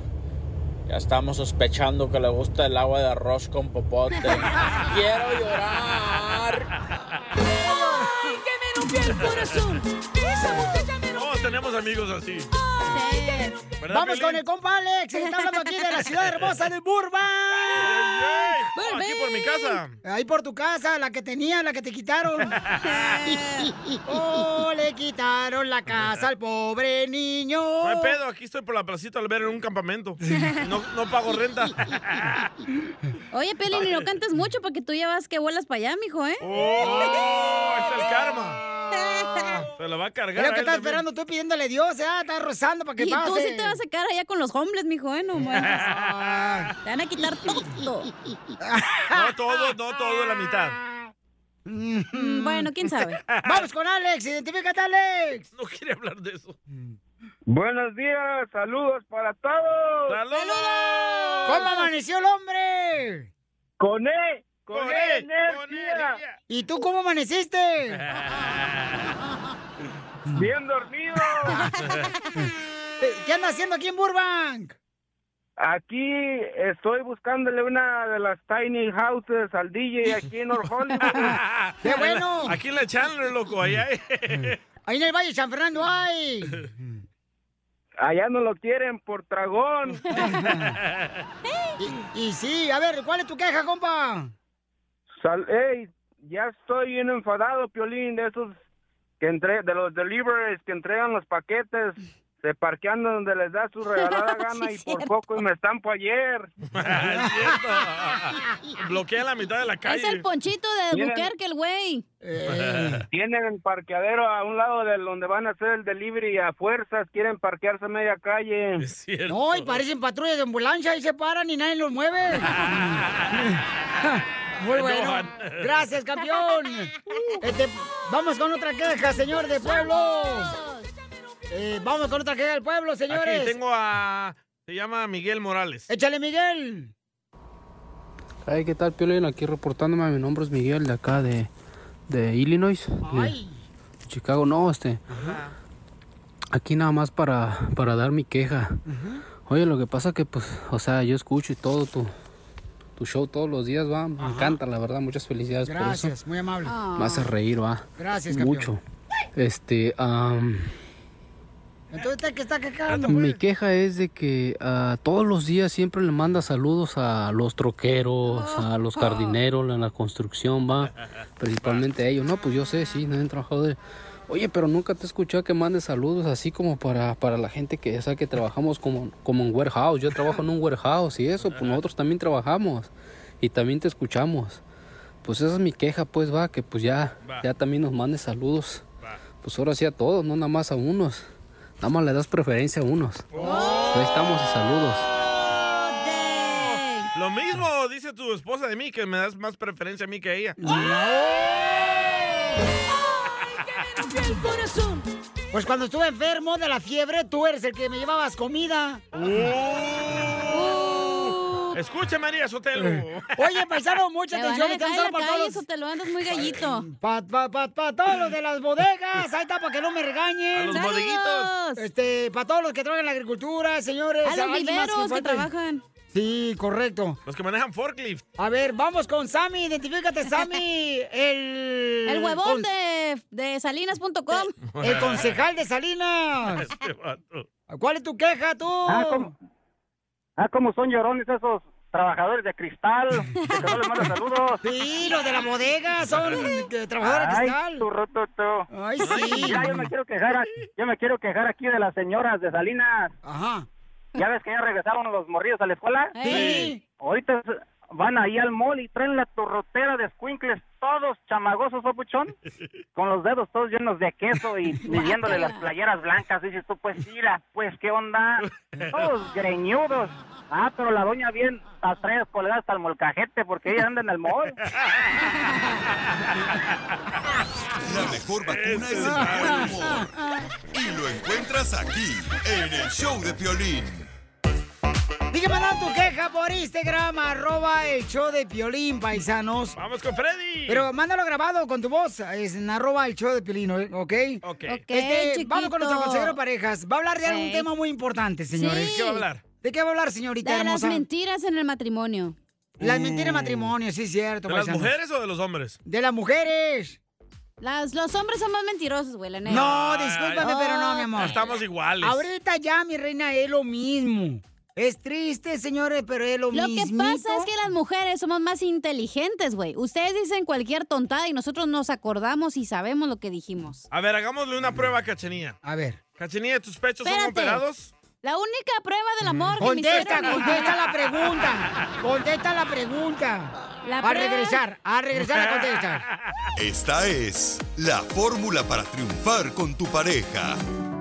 Speaker 20: Ya estamos sospechando que le gusta el agua de arroz con popote. Quiero llorar.
Speaker 3: Me rompió el corazón. Esa muchacha me rompió
Speaker 2: Todos tenemos amigos así. ¿Verdad,
Speaker 1: Vamos
Speaker 2: Piolín?
Speaker 1: con el compa Alex, que está hablando aquí de la ciudad hermosa de Burbank.
Speaker 2: Oh, aquí por mi casa.
Speaker 1: Ahí por tu casa, la que tenía, la que te quitaron. oh, le quitaron la casa al pobre niño.
Speaker 2: No hay pedo, aquí estoy por la placita al ver en un campamento. No, no pago renta.
Speaker 4: Oye, Pelín, y no cantes mucho porque tú ya vas que vuelas para allá, mijo, ¿eh?
Speaker 2: ¡Oh! Está el karma. Se la va a cargar. A
Speaker 1: que estás esperando tú pidiéndole Dios, ¿eh? Estás rozando para que
Speaker 4: Y
Speaker 1: pase.
Speaker 4: tú sí te vas a quedar allá con los hombres, mijo, ¿eh? No. Te van a quitar todo.
Speaker 2: No todo, no todo, la mitad.
Speaker 4: Mm, Bueno, quién sabe.
Speaker 1: Vamos con Alex, identifícate, Alex.
Speaker 2: No quiere hablar de eso.
Speaker 21: Buenos días, saludos para todos.
Speaker 2: ¡Saludos!
Speaker 1: ¿Cómo amaneció el hombre?
Speaker 21: Con E, con,
Speaker 2: Con
Speaker 21: E, energía.
Speaker 1: ¿Y tú cómo amaneciste?
Speaker 21: Bien dormido.
Speaker 1: ¿Qué andas haciendo aquí en Burbank?
Speaker 21: Aquí estoy buscándole una de las tiny houses al DJ aquí en North Hollywood.
Speaker 1: ¡Qué bueno!
Speaker 2: Aquí en la Chandler, loco, allá.
Speaker 1: Ahí en el Valle de San Fernando hay.
Speaker 21: Allá no lo quieren por tragón.
Speaker 1: Y, y sí, a ver, ¿cuál es tu queja, compa?
Speaker 21: Sal- ey, ya estoy bien enfadado, Piolín, de esos que entre, de los deliveries que entregan los paquetes, se parquean donde les da su regalada gana
Speaker 4: Sí,
Speaker 21: y por
Speaker 4: cierto.
Speaker 21: poco y me estampo ayer.
Speaker 2: es cierto. Bloquea la mitad de la calle.
Speaker 4: Es el ponchito de. Buquerque, el güey.
Speaker 21: Tienen el parqueadero a un lado de donde van a hacer el delivery y a fuerzas quieren parquearse a media calle.
Speaker 2: Es cierto.
Speaker 1: No, y parecen patrullas de ambulancia y se paran y nadie los mueve. Muy bueno. Gracias, campeón. Este, vamos con otra queja, señor de pueblo. Eh, vamos con otra queja del pueblo, señores.
Speaker 2: Aquí tengo a... Se llama Miguel Morales.
Speaker 1: Échale, Miguel.
Speaker 22: Ay, ¿qué tal, Piolín? Aquí reportándome, mi nombre es Miguel, de acá de, de Illinois, de
Speaker 1: Ay.
Speaker 22: Chicago. No, este, aquí nada más para, para dar mi queja. Oye, lo que pasa que, pues, o sea, yo escucho y todo tu, tu show todos los días, va. Me encanta, la verdad. Muchas felicidades por
Speaker 1: Gracias,
Speaker 22: eso.
Speaker 1: muy amable.
Speaker 22: Me hace reír, va.
Speaker 1: Gracias, campeón.
Speaker 22: Mucho. Este, am,
Speaker 1: Entonces, ¿usted qué está quejando?
Speaker 22: mi queja es de que ah, todos los días siempre le manda saludos a los troqueros, a los jardineros en la construcción, va. Principalmente a ellos. No, pues yo sé, sí, no han trabajado de... Oye, pero nunca te he escuchado que mandes saludos así como para, para la gente que ya sabe que trabajamos como, como en warehouse. Yo trabajo en un warehouse y eso, pues nosotros también trabajamos y también te escuchamos. pues esa es mi queja, pues va, que pues ya, ya también nos mande saludos. Pues ahora sí a todos, no nada más a unos. Nada le das preferencia a unos. Ahí estamos y saludos.
Speaker 2: Lo mismo dice tu esposa de mí, que me das más preferencia a mí que a ella.
Speaker 1: Pues cuando estuve enfermo de la fiebre, tú eres el que me llevabas comida.
Speaker 2: Escucha, María Sotelo.
Speaker 1: Oye, paisano, mucha
Speaker 4: Te van a
Speaker 1: atención. para
Speaker 4: calle,
Speaker 1: todos.
Speaker 4: Sotelo, andas muy gallito.
Speaker 1: Para pa, pa, pa todos los de las bodegas, ahí está, para que no me regañen.
Speaker 4: A los ¡Saludos! bodeguitos.
Speaker 1: Este, para todos los que trabajan en la agricultura, señores.
Speaker 4: A los viveros que trabajan.
Speaker 1: Sí, correcto.
Speaker 2: Los que manejan forklift.
Speaker 1: A ver, vamos con Sammy, identifícate, Sammy. El...
Speaker 4: El huevón
Speaker 1: con-
Speaker 4: de, de salinas.com.
Speaker 1: El concejal de Salinas.
Speaker 2: Este.
Speaker 1: ¿Cuál es tu queja, tú?
Speaker 23: Ah, ¿cómo? Ah, como son llorones esos trabajadores de cristal, que no les manda saludos.
Speaker 1: Sí, los de la bodega son trabajadores de
Speaker 23: Ay,
Speaker 1: cristal.
Speaker 23: tu roto, tú.
Speaker 1: Ay, sí.
Speaker 23: Ya, yo me quiero quejar, a- yo me quiero quejar aquí de las señoras de Salinas.
Speaker 1: Ajá.
Speaker 23: ¿Ya ves que ya regresaron los morrillos a la escuela?
Speaker 1: Sí.
Speaker 23: Ahorita van ahí al mall y traen la torrotera de squinkles, todos chamagosos, papuchón, con los dedos todos llenos de queso y midiéndole las playeras blancas. Dices tú, pues mira, pues qué onda, todos greñudos. Ah, pero la doña bien las trae colgadas hasta el molcajete porque ella anda en el mall.
Speaker 6: La mejor vacuna es el buen humor. Y lo encuentras aquí, en el show de Piolín.
Speaker 1: Mandando tu queja por Instagram, arroba el show de Piolín, paisanos.
Speaker 2: Vamos con Freddy.
Speaker 1: Pero mándalo grabado con tu voz, es en arroba el show de Piolín, ¿ok?
Speaker 2: Ok.
Speaker 4: Ok,
Speaker 1: Este, vamos con nuestro consejero de parejas. Va a hablar de algún
Speaker 4: Ey.
Speaker 1: tema muy importante, señores.
Speaker 4: Sí. ¿De qué va a hablar?
Speaker 1: ¿De qué va a hablar, señorita
Speaker 4: De las mentiras en el matrimonio.
Speaker 1: Las mentiras de matrimonio, sí, cierto.
Speaker 2: ¿De las mujeres o de los hombres?
Speaker 1: De las mujeres.
Speaker 4: Las, los hombres son más mentirosos, güey, la neta.
Speaker 1: No, discúlpame, pero no, mi amor.
Speaker 2: Estamos iguales.
Speaker 1: Ahorita ya, mi reina, es lo mismo. Es triste, señores, pero es lo,
Speaker 4: Lo que pasa es que las mujeres somos más inteligentes, güey. Ustedes dicen cualquier tontada y nosotros nos acordamos y sabemos lo que dijimos.
Speaker 2: A ver, hagámosle una prueba a Cachenía.
Speaker 1: A ver.
Speaker 2: Cachenía, ¿tus pechos son operados?
Speaker 4: La única prueba del amor que me
Speaker 1: Contesta,
Speaker 4: hicieron-
Speaker 1: contesta la pregunta. Contesta la pregunta.
Speaker 4: La
Speaker 1: a
Speaker 4: prueba-
Speaker 1: regresar, a regresar a contestar.
Speaker 6: Esta es la fórmula para triunfar con tu pareja.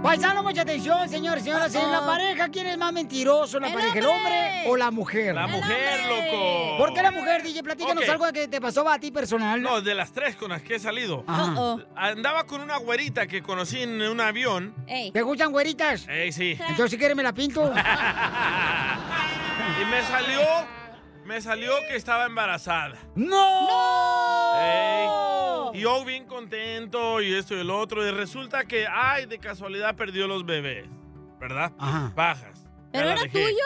Speaker 1: Paisano, mucha atención, señores, señoras. En la pareja, ¿quién es más mentiroso? ¿La
Speaker 4: El
Speaker 1: pareja, el hombre o la mujer?
Speaker 2: La mujer, loco.
Speaker 1: ¿Por qué la mujer, DJ? Platícanos algo que te pasó a ti personal.
Speaker 2: No, de las tres con las que he salido. Andaba con una güerita que conocí en un avión.
Speaker 1: ¿Te gustan güeritas?
Speaker 2: Ey, sí.
Speaker 1: Entonces, si quieres, me la pinto.
Speaker 2: Y me salió, me salió que estaba embarazada.
Speaker 1: ¡No!
Speaker 2: Ey. Y yo bien contento y esto y el otro. Y resulta que, ay, de casualidad perdió los bebés. ¿Verdad?
Speaker 1: Ajá.
Speaker 2: Bajas.
Speaker 4: ¿Pero era
Speaker 2: dejé.
Speaker 4: tuyo?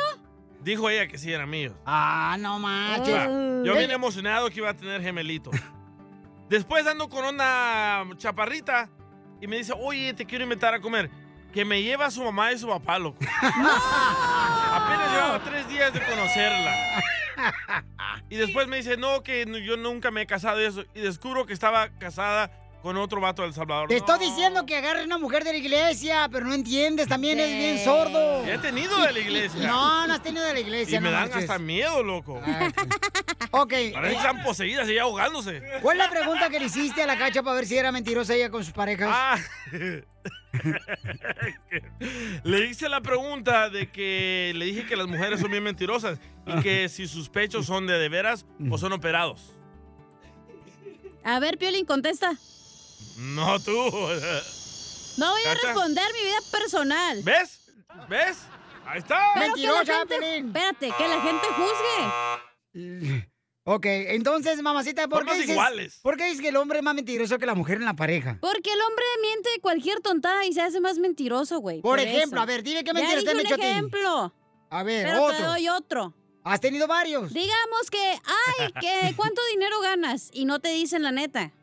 Speaker 2: Dijo ella que sí eran míos.
Speaker 1: Ah, no manches.
Speaker 2: Yo bien emocionado que iba a tener gemelitos. Después ando con una chaparrita y me dice, oye, te quiero invitar a comer. Que me lleva a su mamá y su papá, loco. Apenas llevaba tres días de conocerla. Y después me dice, no, que yo nunca me he casado y eso. Y descubro que estaba casada con otro vato de El Salvador.
Speaker 1: Te
Speaker 2: No,
Speaker 1: estoy diciendo que agarres una mujer de la iglesia, pero no entiendes, también es bien sordo.
Speaker 2: Ya he tenido de la iglesia.
Speaker 1: No, no has tenido de la iglesia,
Speaker 2: Y me
Speaker 1: no
Speaker 2: dan
Speaker 1: marches.
Speaker 2: hasta miedo, loco.
Speaker 1: Ok.
Speaker 2: Parece que están poseídas y ahogándose.
Speaker 1: ¿Cuál es la pregunta que le hiciste a la cacha para ver si era mentirosa ella con sus parejas?
Speaker 2: Ah. le hice la pregunta de que le dije que las mujeres son bien mentirosas y que si sus pechos son de de veras o son operados.
Speaker 4: A ver, Piolín, contesta.
Speaker 2: No tú.
Speaker 4: No voy a
Speaker 2: Cacha.
Speaker 4: responder mi vida personal.
Speaker 2: ¿Ves? ¿Ves? Ahí está.
Speaker 4: Pero que la gente, espérate, que la gente juzgue.
Speaker 1: Ok, entonces, mamacita, ¿por qué dices,
Speaker 2: iguales.
Speaker 1: ¿por qué dices que el hombre es más mentiroso que la mujer en la pareja?
Speaker 4: Porque el hombre miente cualquier tontada y se hace más mentiroso, güey.
Speaker 1: Por, ejemplo, a ver, dime qué mentira te han hecho
Speaker 4: un
Speaker 1: a ti.
Speaker 4: ejemplo.
Speaker 1: A ver,
Speaker 4: Pero
Speaker 1: otro.
Speaker 4: te doy otro.
Speaker 1: ¿Has tenido varios?
Speaker 4: Digamos que, ay, que ¿cuánto dinero ganas? Y no te dicen la neta.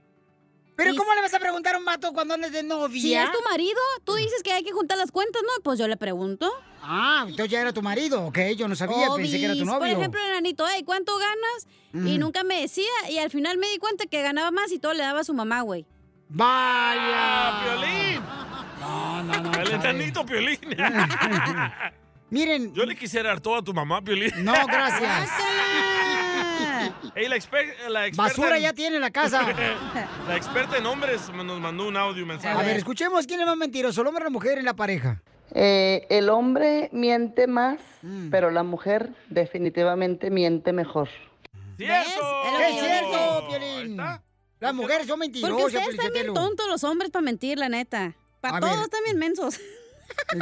Speaker 1: ¿Pero
Speaker 4: Y-
Speaker 1: cómo le vas a preguntar a un vato cuando andes de novia?
Speaker 4: Si es tu marido, tú dices que hay que juntar las cuentas, ¿no? Pues yo le pregunto.
Speaker 1: Ah, entonces ya era tu marido, ok, yo no sabía, pensé que era tu novio.
Speaker 4: Por ejemplo, el Anito, hey, ¿cuánto ganas? Y
Speaker 1: Ujú.
Speaker 4: nunca me decía. Y al final me di cuenta que ganaba más y todo le daba a su mamá, güey.
Speaker 1: ¡Vaya!
Speaker 2: Piolín.
Speaker 1: No, no, no.
Speaker 2: El enanito Piolín.
Speaker 1: Miren.
Speaker 2: Yo le quisiera dar todo a tu mamá, Piolín.
Speaker 1: No, gracias.
Speaker 2: Ey, la, exper- la experta
Speaker 1: Basura
Speaker 2: en-
Speaker 1: ya tiene en la casa.
Speaker 2: la experta en hombres nos mandó un audio mensaje.
Speaker 1: A ver, escuchemos quién es más mentiroso, el hombre o la mujer en la pareja.
Speaker 24: Eh, el hombre miente más,
Speaker 1: Mm.
Speaker 24: pero la mujer definitivamente miente mejor.
Speaker 2: ¡Cierto!
Speaker 1: ¡Es cierto, Piolín! Las mujeres son mentirosas,
Speaker 4: Porque ustedes están bien tontos los hombres para mentir, la neta. Para todos
Speaker 1: ver.
Speaker 4: están bien mensos.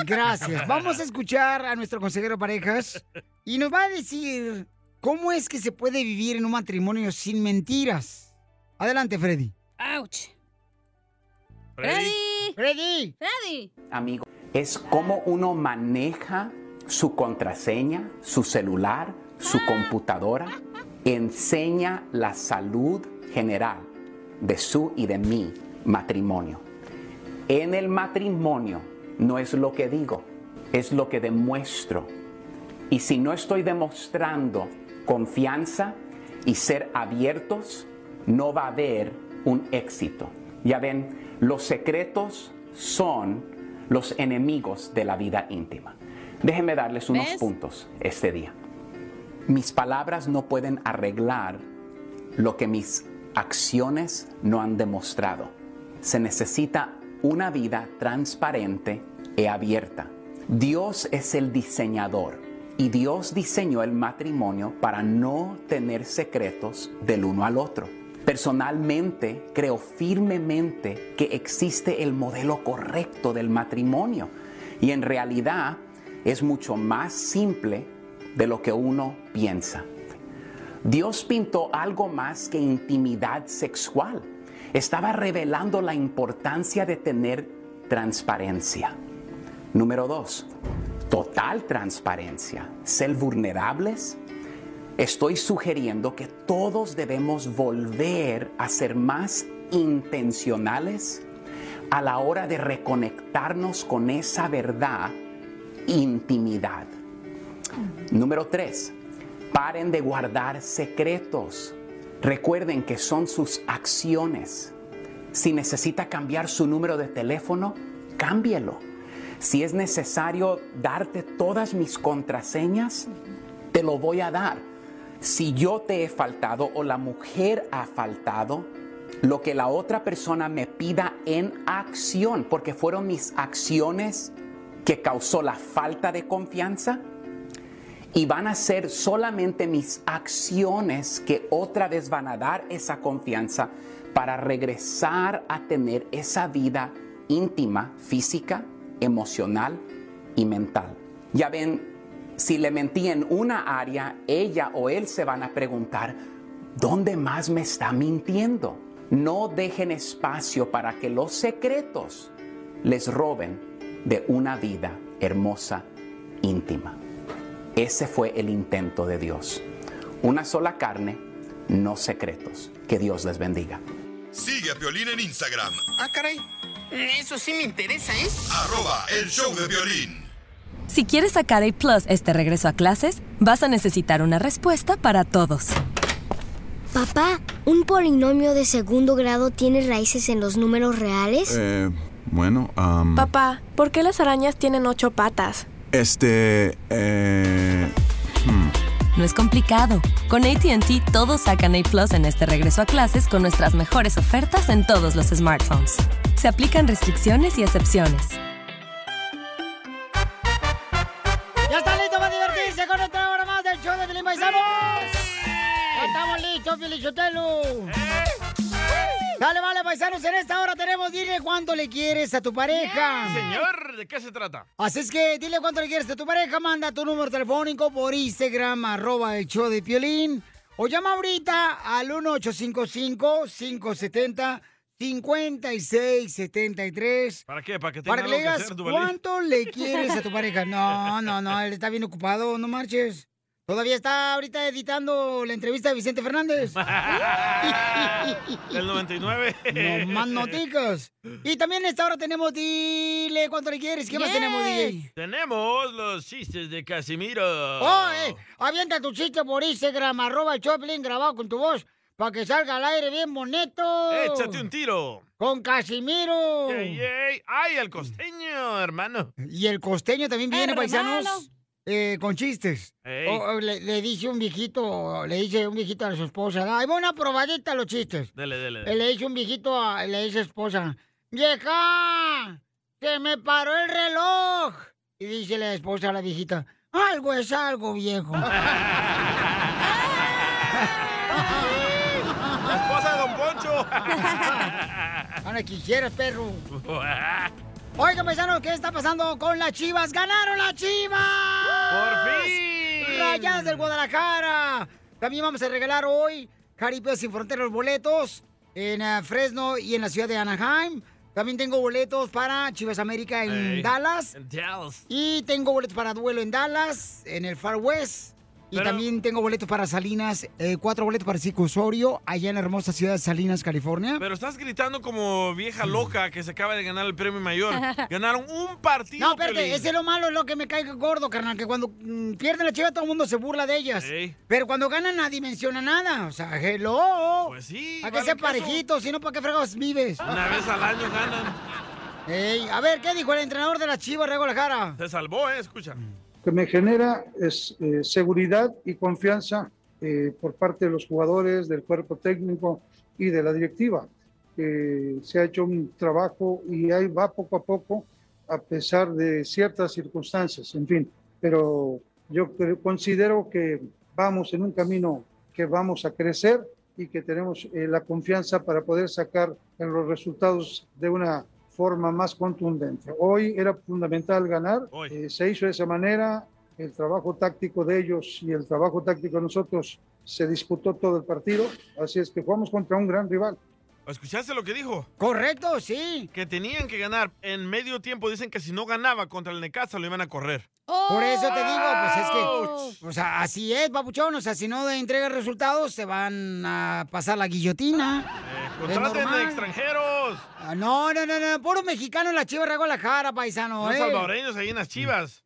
Speaker 1: Gracias. Vamos a escuchar a nuestro consejero parejas y nos va a decir cómo es que se puede vivir en un matrimonio sin mentiras. Adelante, Freddy.
Speaker 4: ¡Auch!
Speaker 1: ¡Freddy! ¡Freddy!
Speaker 4: ¡Freddy!
Speaker 25: amigo, es cómo uno maneja su contraseña, su celular, su computadora. Enseña la salud general de su y de mi matrimonio. En el matrimonio no es lo que digo, es lo que demuestro. Y si no estoy demostrando confianza y ser abiertos, no va a haber un éxito. Ya ven, los secretos son los enemigos de la vida íntima. Déjenme darles unos
Speaker 26: ¿Ves?
Speaker 25: puntos este día. Mis palabras no pueden arreglar lo que mis acciones no han demostrado. Se necesita una vida transparente y abierta. Dios es el diseñador y Dios diseñó el matrimonio para no tener secretos del uno al otro. Personalmente creo firmemente que existe el modelo correcto del matrimonio y en realidad es mucho más simple de lo que uno piensa. Dios pintó algo más que intimidad sexual. Estaba revelando la importancia de tener transparencia. Número dos, total transparencia. Ser vulnerables. Estoy sugiriendo que todos debemos volver a ser más intencionales a la hora de reconectarnos con esa verdad, intimidad. Número tres, paren de guardar secretos. Recuerden que son sus acciones. Si necesita cambiar su número de teléfono, cámbielo. Si es necesario darte todas mis contraseñas, te lo voy a dar. Si yo te he faltado o la mujer ha faltado, lo que la otra persona me pida en acción, porque fueron mis acciones que causó la falta de confianza, y van a ser solamente mis acciones que otra vez van a dar esa confianza para regresar a tener esa vida íntima, física, emocional y mental. Ya ven, si le mentí en una área, ella o él se van a preguntar, ¿dónde más me está mintiendo? No dejen espacio para que los secretos les roben de una vida hermosa, íntima. Ese fue el intento de Dios. Una sola carne, no secretos. Que Dios les bendiga.
Speaker 6: Sigue a Piolín en Instagram,
Speaker 27: Ah, caray. Eso sí me interesa, ¿eh?
Speaker 6: arroba el show de violín.
Speaker 28: Si quieres sacar A Plus este regreso a clases, vas a necesitar una respuesta para todos.
Speaker 29: Papá, ¿un polinomio de segundo grado tiene raíces en los números reales?
Speaker 30: Eh, bueno, am,
Speaker 31: Papá, ¿por qué las arañas tienen ocho patas?
Speaker 30: este, eh.
Speaker 28: No es complicado. Con ATT todos sacan A Plus en este regreso a clases con nuestras mejores ofertas en todos los smartphones. Se aplican restricciones y excepciones.
Speaker 1: ¿Ya está listo para divertirse con otra hora más del show de Pilín Paisanos? Ya estamos listos, Pilichotelo. Dale, vale, paisanos, en esta hora tenemos dile cuánto le quieres a tu pareja.
Speaker 2: Señor, ¿de qué se trata?
Speaker 1: Así es que dile cuánto le quieres a tu pareja, manda tu número telefónico por Instagram, arroba el show de Piolín, o llama ahorita al 1855-570-5673.
Speaker 2: ¿Para qué? ¿Para que tenga
Speaker 1: Para que le digas cuánto le quieres a tu pareja. No, no, no, él está bien ocupado, no marches. Todavía está ahorita editando la entrevista de Vicente Fernández.
Speaker 2: Del 99.
Speaker 1: No más noticas. Y también esta hora tenemos, dile cuánto le quieres. ¿Qué más tenemos, DJ?
Speaker 2: Tenemos los chistes de Casimiro.
Speaker 1: Oh, eh, avienta tu chiste por Instagram, arroba el Choplin, grabado con tu voz, para que salga al aire bien bonito.
Speaker 2: Échate un tiro.
Speaker 1: Con Casimiro.
Speaker 2: Yay, yay. ¡Ay, el costeño, hermano!
Speaker 1: Y el costeño también viene,
Speaker 2: Hermano.
Speaker 1: paisanos. Eh, con chistes. O- o le, le dice un viejito, le dice un viejito a su esposa, ay, una probadita a los chistes.
Speaker 2: Dele, dele.
Speaker 1: Eh, Le dice un viejito, a, le dice a su esposa, vieja, se me paró el reloj. Y dice la esposa a la viejita, algo es algo, viejo.
Speaker 2: La esposa de Don Poncho.
Speaker 1: Ahora quisieras, perro. Oigan, paisanos, ¿qué está pasando con las chivas? ¡Ganaron las chivas!
Speaker 2: ¡Por fin!
Speaker 1: ¡Rayadas del Guadalajara! También vamos a regalar hoy Jaripeo Sin Fronteras boletos en eh, Fresno y en la ciudad de Anaheim. También tengo boletos para Chivas América en
Speaker 2: Ey.
Speaker 1: Dallas.
Speaker 2: En Dallas.
Speaker 1: Y tengo boletos para duelo en Dallas, en el Far West. Y
Speaker 2: Pero-
Speaker 1: también tengo boletos para Salinas, eh, cuatro boletos para Circo Osorio, allá en la hermosa ciudad de Salinas, California.
Speaker 2: Pero estás gritando como vieja loca que se acaba de ganar el premio mayor. Ganaron un partido.
Speaker 1: No, espérate, ese es lo malo, es lo que me cae gordo, carnal, que cuando mm, pierden la chiva todo el mundo se burla de ellas. Pero cuando ganan nadie menciona nada. O sea, hello.
Speaker 2: Pues sí.
Speaker 1: ¿A que
Speaker 2: vale
Speaker 1: sea parejito? Si no, ¿para qué fregados vives?
Speaker 2: Una vez al año ganan.
Speaker 1: Ey, a ver, ¿qué dijo el entrenador de la Chivas, Rego Lajara?
Speaker 2: Se salvó, ¿eh? Escucha.
Speaker 32: Que me genera es eh, seguridad y confianza eh, por parte de los jugadores, del cuerpo técnico y de la directiva. Eh, se ha hecho un trabajo y ahí va poco a poco, a pesar de ciertas circunstancias, en fin. Pero yo considero que vamos en un camino que vamos a crecer y que tenemos eh, la confianza para poder sacar en los resultados de una forma más contundente. Hoy era fundamental ganar, eh, se hizo de esa manera, el trabajo táctico de ellos y el trabajo táctico de nosotros se disputó todo el partido, así es que jugamos contra un gran rival.
Speaker 2: ¿Escuchaste lo que dijo?
Speaker 1: Correcto, sí.
Speaker 2: Que tenían que ganar. En medio tiempo dicen que si no ganaba contra el Necaxa lo iban a correr.
Speaker 1: Por eso te digo, pues es que, o sea, así es, papuchón, o sea, si no entregas resultados, te van a pasar la guillotina. Es
Speaker 2: Contraten
Speaker 1: normal.
Speaker 2: extranjeros.
Speaker 1: Ah, No, no, no, no, puro mexicano en la Chivas Rego Lajara, paisano,
Speaker 2: Los
Speaker 1: eh.
Speaker 2: salvadoreños ahí en las chivas.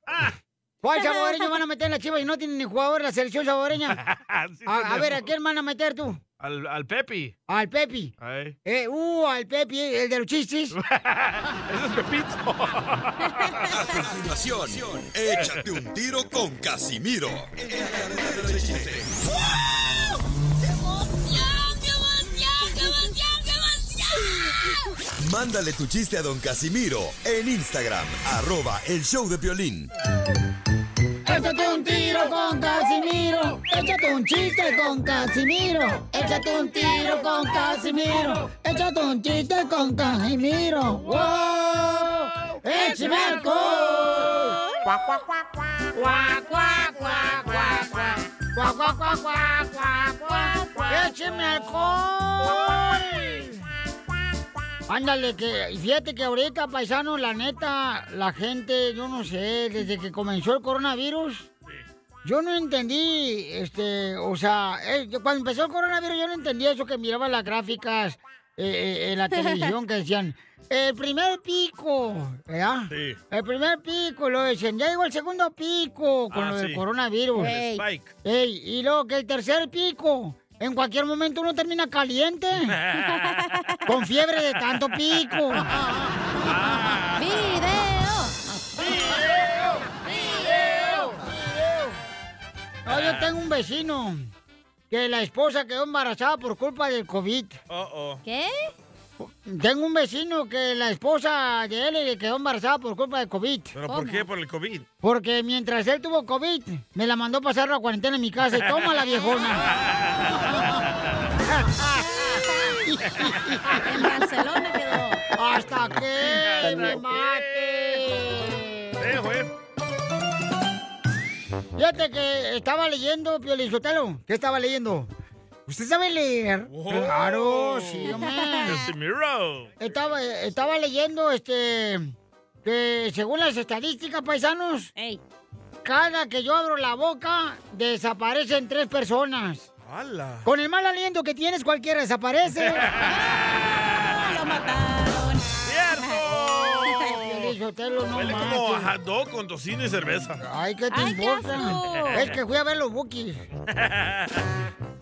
Speaker 1: ¿Cuál salvadoreño van a meter en la Chivas y no tienen ni jugador en la selección salvadoreña?
Speaker 2: Sí,
Speaker 1: A, a ver, ¿a quién van a meter tú?
Speaker 2: Al, al Pepi.
Speaker 1: Al Pepi.
Speaker 2: Ay.
Speaker 1: Eh, uh, al Pepi, el de los chistes.
Speaker 2: Ese es Pepito.
Speaker 6: A continuación, échate un tiro con Casimiro. Mándale tu chiste a don Casimiro en Instagram, arroba el show de violín.
Speaker 1: Échate un tiro con Casimiro. Échate un chiste con Casimiro. Échate un tiro con Casimiro. Échate un chiste con Casimiro. ¡Wow! ¡Échame alcohol! ¡Cuac, cuac, cuac, cuac! ¡Cuac, cuac, cuac, cuac, cuac! ¡Cuac, cuac, cuac, cuac, cuac, cuac, cuac! ¡Écheme alcohol! Ándale, que fíjate que ahorita, paisano, la neta, la gente, yo no sé, desde que comenzó el coronavirus, yo no entendí, este, o sea, eh, cuando empezó el coronavirus yo no entendí eso que miraba las gráficas eh, eh, en la televisión que decían, el primer pico, ¿verdad?
Speaker 2: Sí.
Speaker 1: El primer pico, lo decían, ya llegó el segundo pico con
Speaker 2: Ah,
Speaker 1: lo del
Speaker 2: sí.
Speaker 1: coronavirus.
Speaker 2: El spike.
Speaker 1: Ey, y luego que el tercer pico, en cualquier momento uno termina caliente. con fiebre de tanto pico.
Speaker 4: ¡Video!
Speaker 1: ¡Video! ¡Video! No, yo tengo un vecino que la esposa quedó embarazada por culpa del COVID.
Speaker 2: Oh,
Speaker 4: ¿Qué?
Speaker 1: Tengo un vecino que la esposa de él le quedó embarazada por culpa del COVID.
Speaker 2: ¿Pero por qué? Por el COVID.
Speaker 1: Porque mientras él tuvo COVID, me la mandó pasar la cuarentena en mi casa y toma la viejona.
Speaker 4: En Barcelona quedó.
Speaker 1: Hasta que me mate. Fíjate que estaba leyendo, Pio Lizotelo. ¿Qué estaba leyendo? ¿Usted sabe leer? Claro, sí.
Speaker 2: Casimiro.
Speaker 1: Estaba, estaba leyendo, este, que según las estadísticas, paisanos, cada que yo abro la boca, desaparecen tres personas.
Speaker 2: ¡Hala!
Speaker 1: Con el mal aliento que tienes, cualquiera desaparece.
Speaker 4: ¡Lo mataron!
Speaker 1: No
Speaker 2: Huele como a hot dog con tocino y cerveza.
Speaker 1: Ay, ¿qué te
Speaker 4: Ay,
Speaker 1: importa? Es que fui a ver los bookies.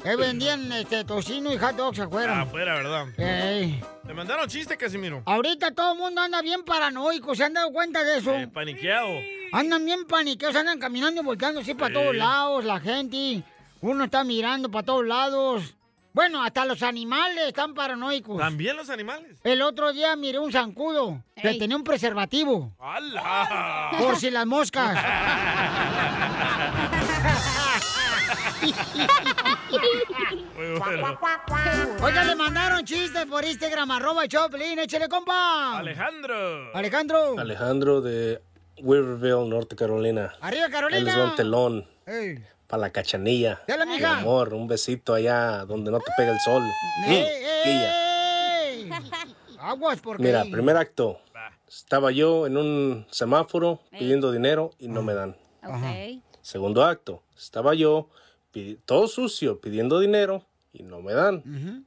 Speaker 1: Que vendían este, tocino y hot dogs afuera.
Speaker 2: Afuera, ¿verdad?
Speaker 1: Ey.
Speaker 2: ¿Te mandaron chiste, Casimiro?
Speaker 1: Ahorita todo el mundo anda bien paranoico, ¿se han dado cuenta de eso?
Speaker 2: Eh, paniqueado.
Speaker 1: Andan bien paniqueados, andan caminando y volteando así para todos lados, la gente. Uno está mirando para todos lados. Bueno, hasta los animales están paranoicos.
Speaker 2: ¿También los animales?
Speaker 1: El otro día miré un zancudo que tenía un preservativo.
Speaker 2: ¡Hala!
Speaker 1: Por si las moscas.
Speaker 2: Muy bueno.
Speaker 1: Oiga, le mandaron chistes por Instagram, arroba Choplin, échale compa.
Speaker 2: Alejandro.
Speaker 1: Alejandro.
Speaker 33: Alejandro de Weaverville, Norte Carolina.
Speaker 1: Arriba, Carolina.
Speaker 33: les va un telón
Speaker 1: Ey.
Speaker 33: Para la cachanilla.
Speaker 1: Dale,
Speaker 33: Mi amor, un besito allá donde no te pega el sol. Mm,
Speaker 1: ¡Ey,
Speaker 33: quilla.
Speaker 1: ey! Aguas, porque...
Speaker 33: Mira, primer acto. Estaba yo en un semáforo pidiendo dinero y no me dan. Segundo acto. Estaba yo todo sucio pidiendo dinero y no me dan.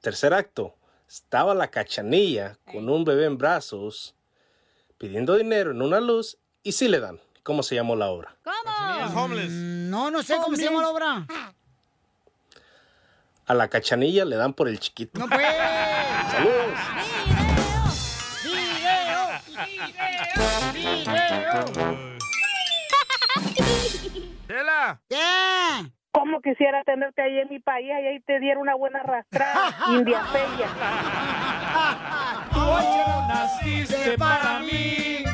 Speaker 33: Tercer acto. Estaba la cachanilla con un bebé en brazos pidiendo dinero en una luz y sí le dan. ¿Cómo se llamó la obra?
Speaker 1: ¿Cómo? Mm, No, no sé cómo se llama la obra.
Speaker 33: A la cachanilla le dan por el chiquito.
Speaker 1: No, pues.
Speaker 33: Saludos.
Speaker 2: ¡Chela!
Speaker 1: ¿Qué?
Speaker 34: ¿Cómo quisiera tenerte ahí en mi país y ahí te diera una buena arrastrada, india bella?
Speaker 3: Tú naciste para mí.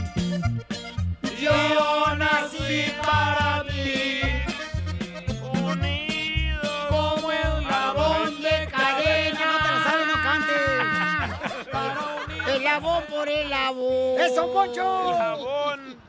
Speaker 3: Yo nací para ti. Unido como el jabón de cadena.
Speaker 1: No te la sabes, no cantes. El labón por el labón. ¡Eso, Poncho!
Speaker 2: El jabón.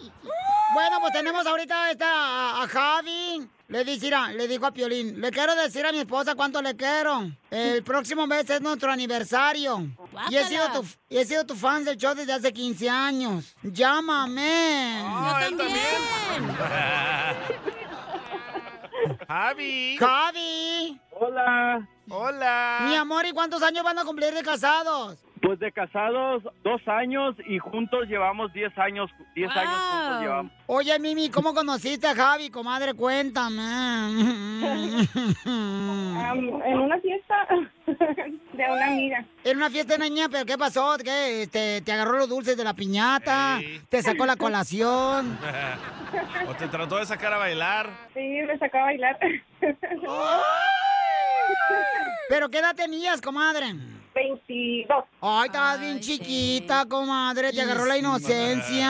Speaker 1: Bueno, pues tenemos ahorita esta, a, a Javi. Le dice, mira, le dijo a Piolín, le quiero decir a mi esposa cuánto le quiero. El próximo mes es nuestro aniversario. Y he, sido tu, y he sido tu fan del show desde hace 15 años. Llámame.
Speaker 2: Ah, él también. Javi.
Speaker 1: Javi.
Speaker 21: Hola.
Speaker 2: Hola.
Speaker 1: Mi amor, ¿y cuántos años van a cumplir de casados?
Speaker 21: Pues de casados dos años y juntos llevamos 10 años, 10 años juntos llevamos.
Speaker 1: Oye, Mimi, ¿cómo conociste a Javi, comadre? Cuéntame.
Speaker 34: en una fiesta de una amiga.
Speaker 1: En una fiesta de niña, pero ¿qué pasó? ¿Qué? Te, te agarró los dulces de la piñata, te sacó la colación.
Speaker 2: ¿O te trató de sacar a bailar?
Speaker 34: Sí, me sacó a bailar.
Speaker 1: ¿Pero qué edad tenías, comadre?
Speaker 34: 22.
Speaker 1: Ay, estabas bien chiquita, comadre, te agarró la inocencia.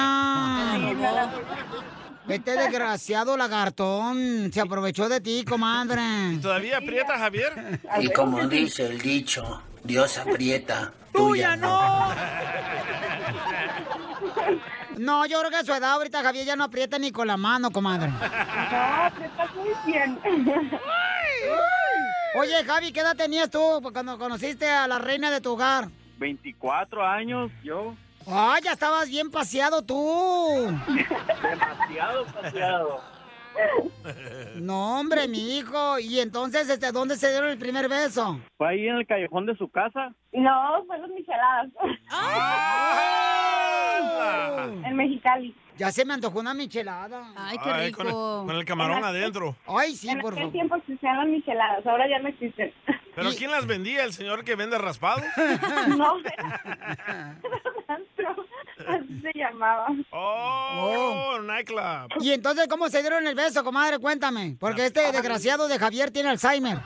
Speaker 1: Este desgraciado lagartón se aprovechó de ti, comadre.
Speaker 2: ¿Todavía aprieta, Javier?
Speaker 35: Y como dice el dicho, Dios aprieta,
Speaker 1: ¡Tuya no! No, yo creo que a su edad ahorita Javier ya no aprieta ni con la mano, comadre.
Speaker 34: No, aprieta muy bien.
Speaker 1: Oye, Javi, ¿qué edad tenías tú cuando conociste a la reina de tu hogar?
Speaker 21: 24 años yo.
Speaker 1: ¡Ay, ya estabas bien paseado tú!
Speaker 21: Demasiado paseado.
Speaker 1: No, hombre, mi hijo. ¿Y entonces, este, dónde se dieron el primer beso?
Speaker 21: ¿Fue ahí en el callejón de su casa?
Speaker 34: No, fue los micheladas. En Mexicali.
Speaker 1: Ya se me antojó una michelada.
Speaker 4: Ay,
Speaker 2: Ay, con, el, con el camarón adentro.
Speaker 1: Ay, sí,
Speaker 34: en
Speaker 1: por
Speaker 34: aquel
Speaker 1: favor.
Speaker 34: tiempo existían las micheladas, ahora ya no existen.
Speaker 2: ¿Pero quién las vendía? ¿El señor que vende raspados?
Speaker 34: No, así se llamaba.
Speaker 2: Oh, nightclub.
Speaker 1: ¿Y entonces cómo se dieron el beso, comadre? Cuéntame. Porque este desgraciado de Javier tiene Alzheimer.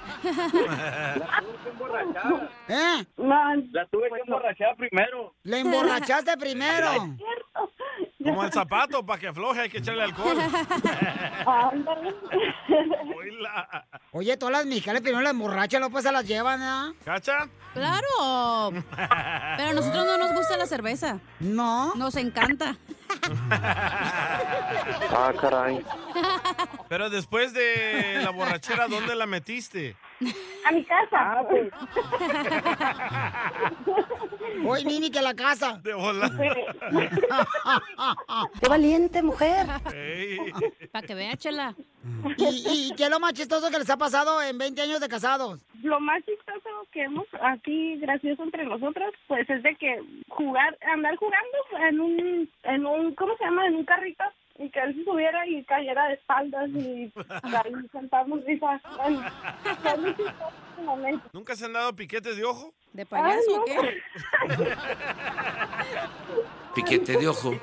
Speaker 1: ¿Eh?
Speaker 21: La tuve que emborrachar primero.
Speaker 1: Le emborrachaste primero.
Speaker 2: Como el zapato, para que afloje hay que echarle alcohol.
Speaker 1: Oye, todas las mexicanas primero las emborrachan, luego pues se las llevan, ¿ah?
Speaker 2: ¿Cacha?
Speaker 4: Claro. Pero a nosotros no nos gusta la cerveza.
Speaker 1: No.
Speaker 4: Nos encanta.
Speaker 21: Ah, caray.
Speaker 2: Pero después de la borrachera, ¿dónde la metiste?
Speaker 34: A mi casa.
Speaker 1: Oye, Mimi, que la casa.
Speaker 2: De bola.
Speaker 34: ¡Qué valiente mujer!
Speaker 4: Para que vea, chela.
Speaker 1: ¿Y, y qué es lo más chistoso que les ha pasado en 20 años de casados?
Speaker 34: Lo más chistoso que hemos aquí gracioso entre nosotros, pues es de que jugar, andar jugando en un, en un, ¿cómo se llama? En un carrito y que él se subiera y cayera de espaldas y ahí sentarnos risas. Bueno, momento.
Speaker 2: ¿Nunca se han dado piquetes de ojo?
Speaker 4: ¿De
Speaker 34: payaso
Speaker 4: o qué?
Speaker 36: Piquete de ojo.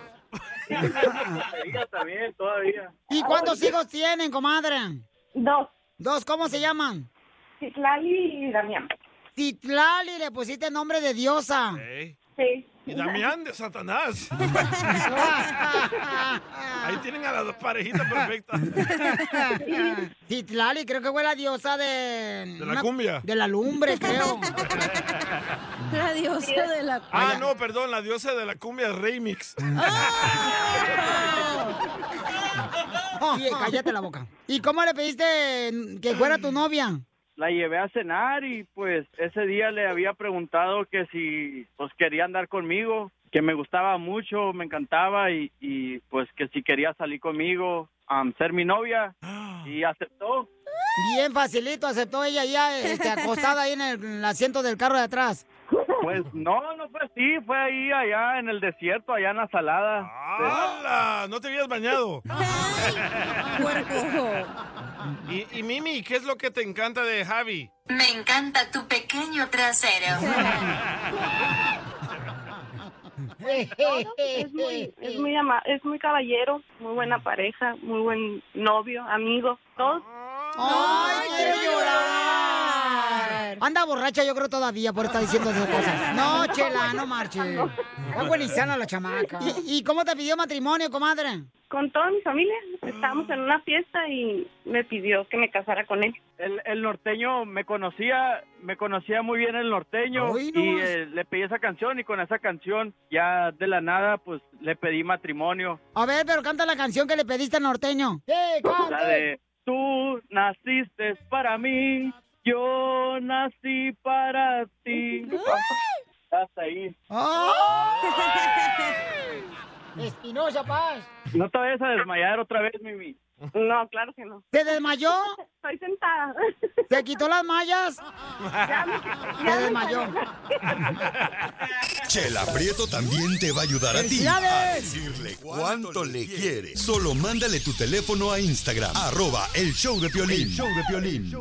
Speaker 21: también, todavía.
Speaker 1: ¿Y cuántos hijos tienen, comadre?
Speaker 34: Dos.
Speaker 1: ¿Dos? ¿Cómo se llaman?
Speaker 34: Citlali y Damián.
Speaker 1: Citlali, le pusiste nombre de diosa.
Speaker 34: Sí.
Speaker 2: Y Damián de Satanás. Ahí tienen a las dos parejitas perfectas.
Speaker 1: Citlali, creo que fue la diosa de...
Speaker 2: De la cumbia.
Speaker 1: De la lumbre, creo.
Speaker 4: La diosa de la
Speaker 2: Ah, no, perdón, la diosa de la cumbia remix.
Speaker 1: Sí, cállate la boca. ¿Y cómo le pediste que fuera tu novia?
Speaker 21: La llevé a cenar y pues ese día le había preguntado que si pues quería andar conmigo, que me gustaba mucho, me encantaba y, y pues que si quería salir conmigo, am, ser mi novia y aceptó.
Speaker 1: Bien facilito, aceptó ella ya este, acostada ahí en el, en el asiento del carro de atrás.
Speaker 21: Pues no, no fue así, fue ahí allá en el desierto, allá en la salada.
Speaker 2: ¡Hala! No te habías bañado. Y, y Mimi, ¿qué es lo que te encanta de Javi?
Speaker 37: Me encanta tu pequeño trasero.
Speaker 34: Es muy, es muy, ama- es muy caballero, muy buena pareja, muy buen novio, amigo, todo.
Speaker 1: ¡Ay, quiero llorar! Anda borracha, yo creo todavía por estar diciendo esas cosas. No, chela, no marches. Es buenísima la chamaca. ¿Y, y cómo te pidió matrimonio, comadre?
Speaker 34: Con toda mi familia, estábamos en una fiesta y me pidió que me casara con él.
Speaker 21: El, el norteño me conocía, me conocía muy bien el norteño y eh, le pedí esa canción y con esa canción ya de la nada pues le pedí matrimonio.
Speaker 1: A ver, pero canta la canción que le pediste al norteño. ¡Eh,
Speaker 21: La de tú naciste para mí, yo nací para ti. Hasta ahí.
Speaker 1: Espinosa Paz.
Speaker 21: No te vayas a desmayar otra vez, Mimi.
Speaker 34: No, claro que no.
Speaker 1: ¿Te desmayó?
Speaker 34: Estoy sentada.
Speaker 1: ¿Te quitó las mallas? Te desmayó.
Speaker 6: Chela Prieto también te va a ayudar a ti a decirle cuánto le quiere. Solo mándale tu teléfono a Instagram, arroba el show de Piolín.
Speaker 1: El show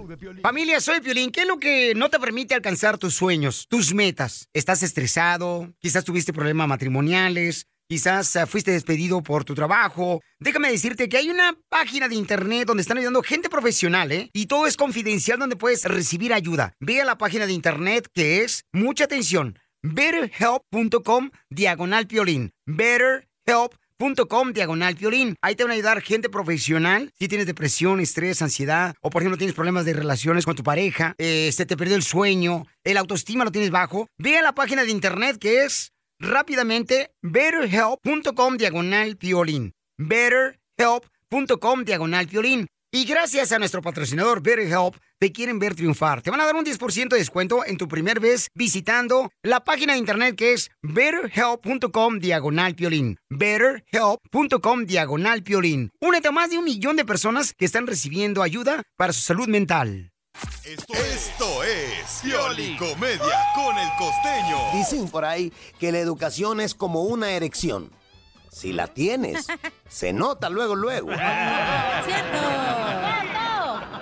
Speaker 6: de Piolín.
Speaker 1: Familia, soy Piolín. ¿Qué es lo que no te permite alcanzar tus sueños, tus metas? ¿Estás estresado? Quizás tuviste problemas matrimoniales. Quizás eh, fuiste despedido por tu trabajo. Déjame decirte que hay una página de internet donde están ayudando gente profesional, ¿eh? Y todo es confidencial donde puedes recibir ayuda. Ve a la página de internet que es, mucha atención, betterhelp.com diagonal piolín. Betterhelp.com diagonal piolín. Ahí te van a ayudar gente profesional. Si tienes depresión, estrés, ansiedad, o por ejemplo tienes problemas de relaciones con tu pareja, eh, se te perdió el sueño, el autoestima lo tienes bajo, ve a la página de internet que es rápidamente betterhelp.com diagonal piolín. Betterhelp.com diagonal piolín. Y gracias a nuestro patrocinador BetterHelp, te quieren ver triunfar. Te van a dar un 10% de descuento en tu primer vez visitando la página de internet que es betterhelp.com diagonal piolín. Betterhelp.com diagonal piolín. Únete a más de un millón de personas que están recibiendo ayuda para su salud mental.
Speaker 6: Esto, esto es Pioli Comedia con el costeño.
Speaker 38: Dicen por ahí que la educación es como una erección. Si la tienes, se nota luego, luego.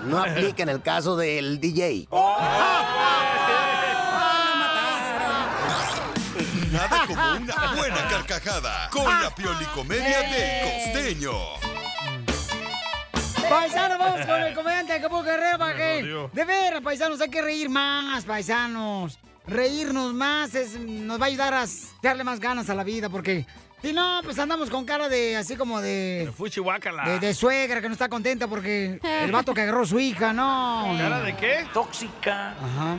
Speaker 38: No aplica en el caso del DJ.
Speaker 6: Nada como una buena carcajada con la Pioli Comedia del costeño.
Speaker 1: Paisanos, vamos con el comediante de Acapulco Guerrero para que... De veras, paisanos, hay que reír más, paisanos. Reírnos más es, nos va a ayudar a echarle más ganas a la vida, porque si no, pues andamos con cara de, así como de...
Speaker 2: Fuchihuacala.
Speaker 1: De, de suegra que no está contenta porque el vato que agarró a su hija, no.
Speaker 2: ¿Cara de qué?
Speaker 1: Tóxica. Ajá.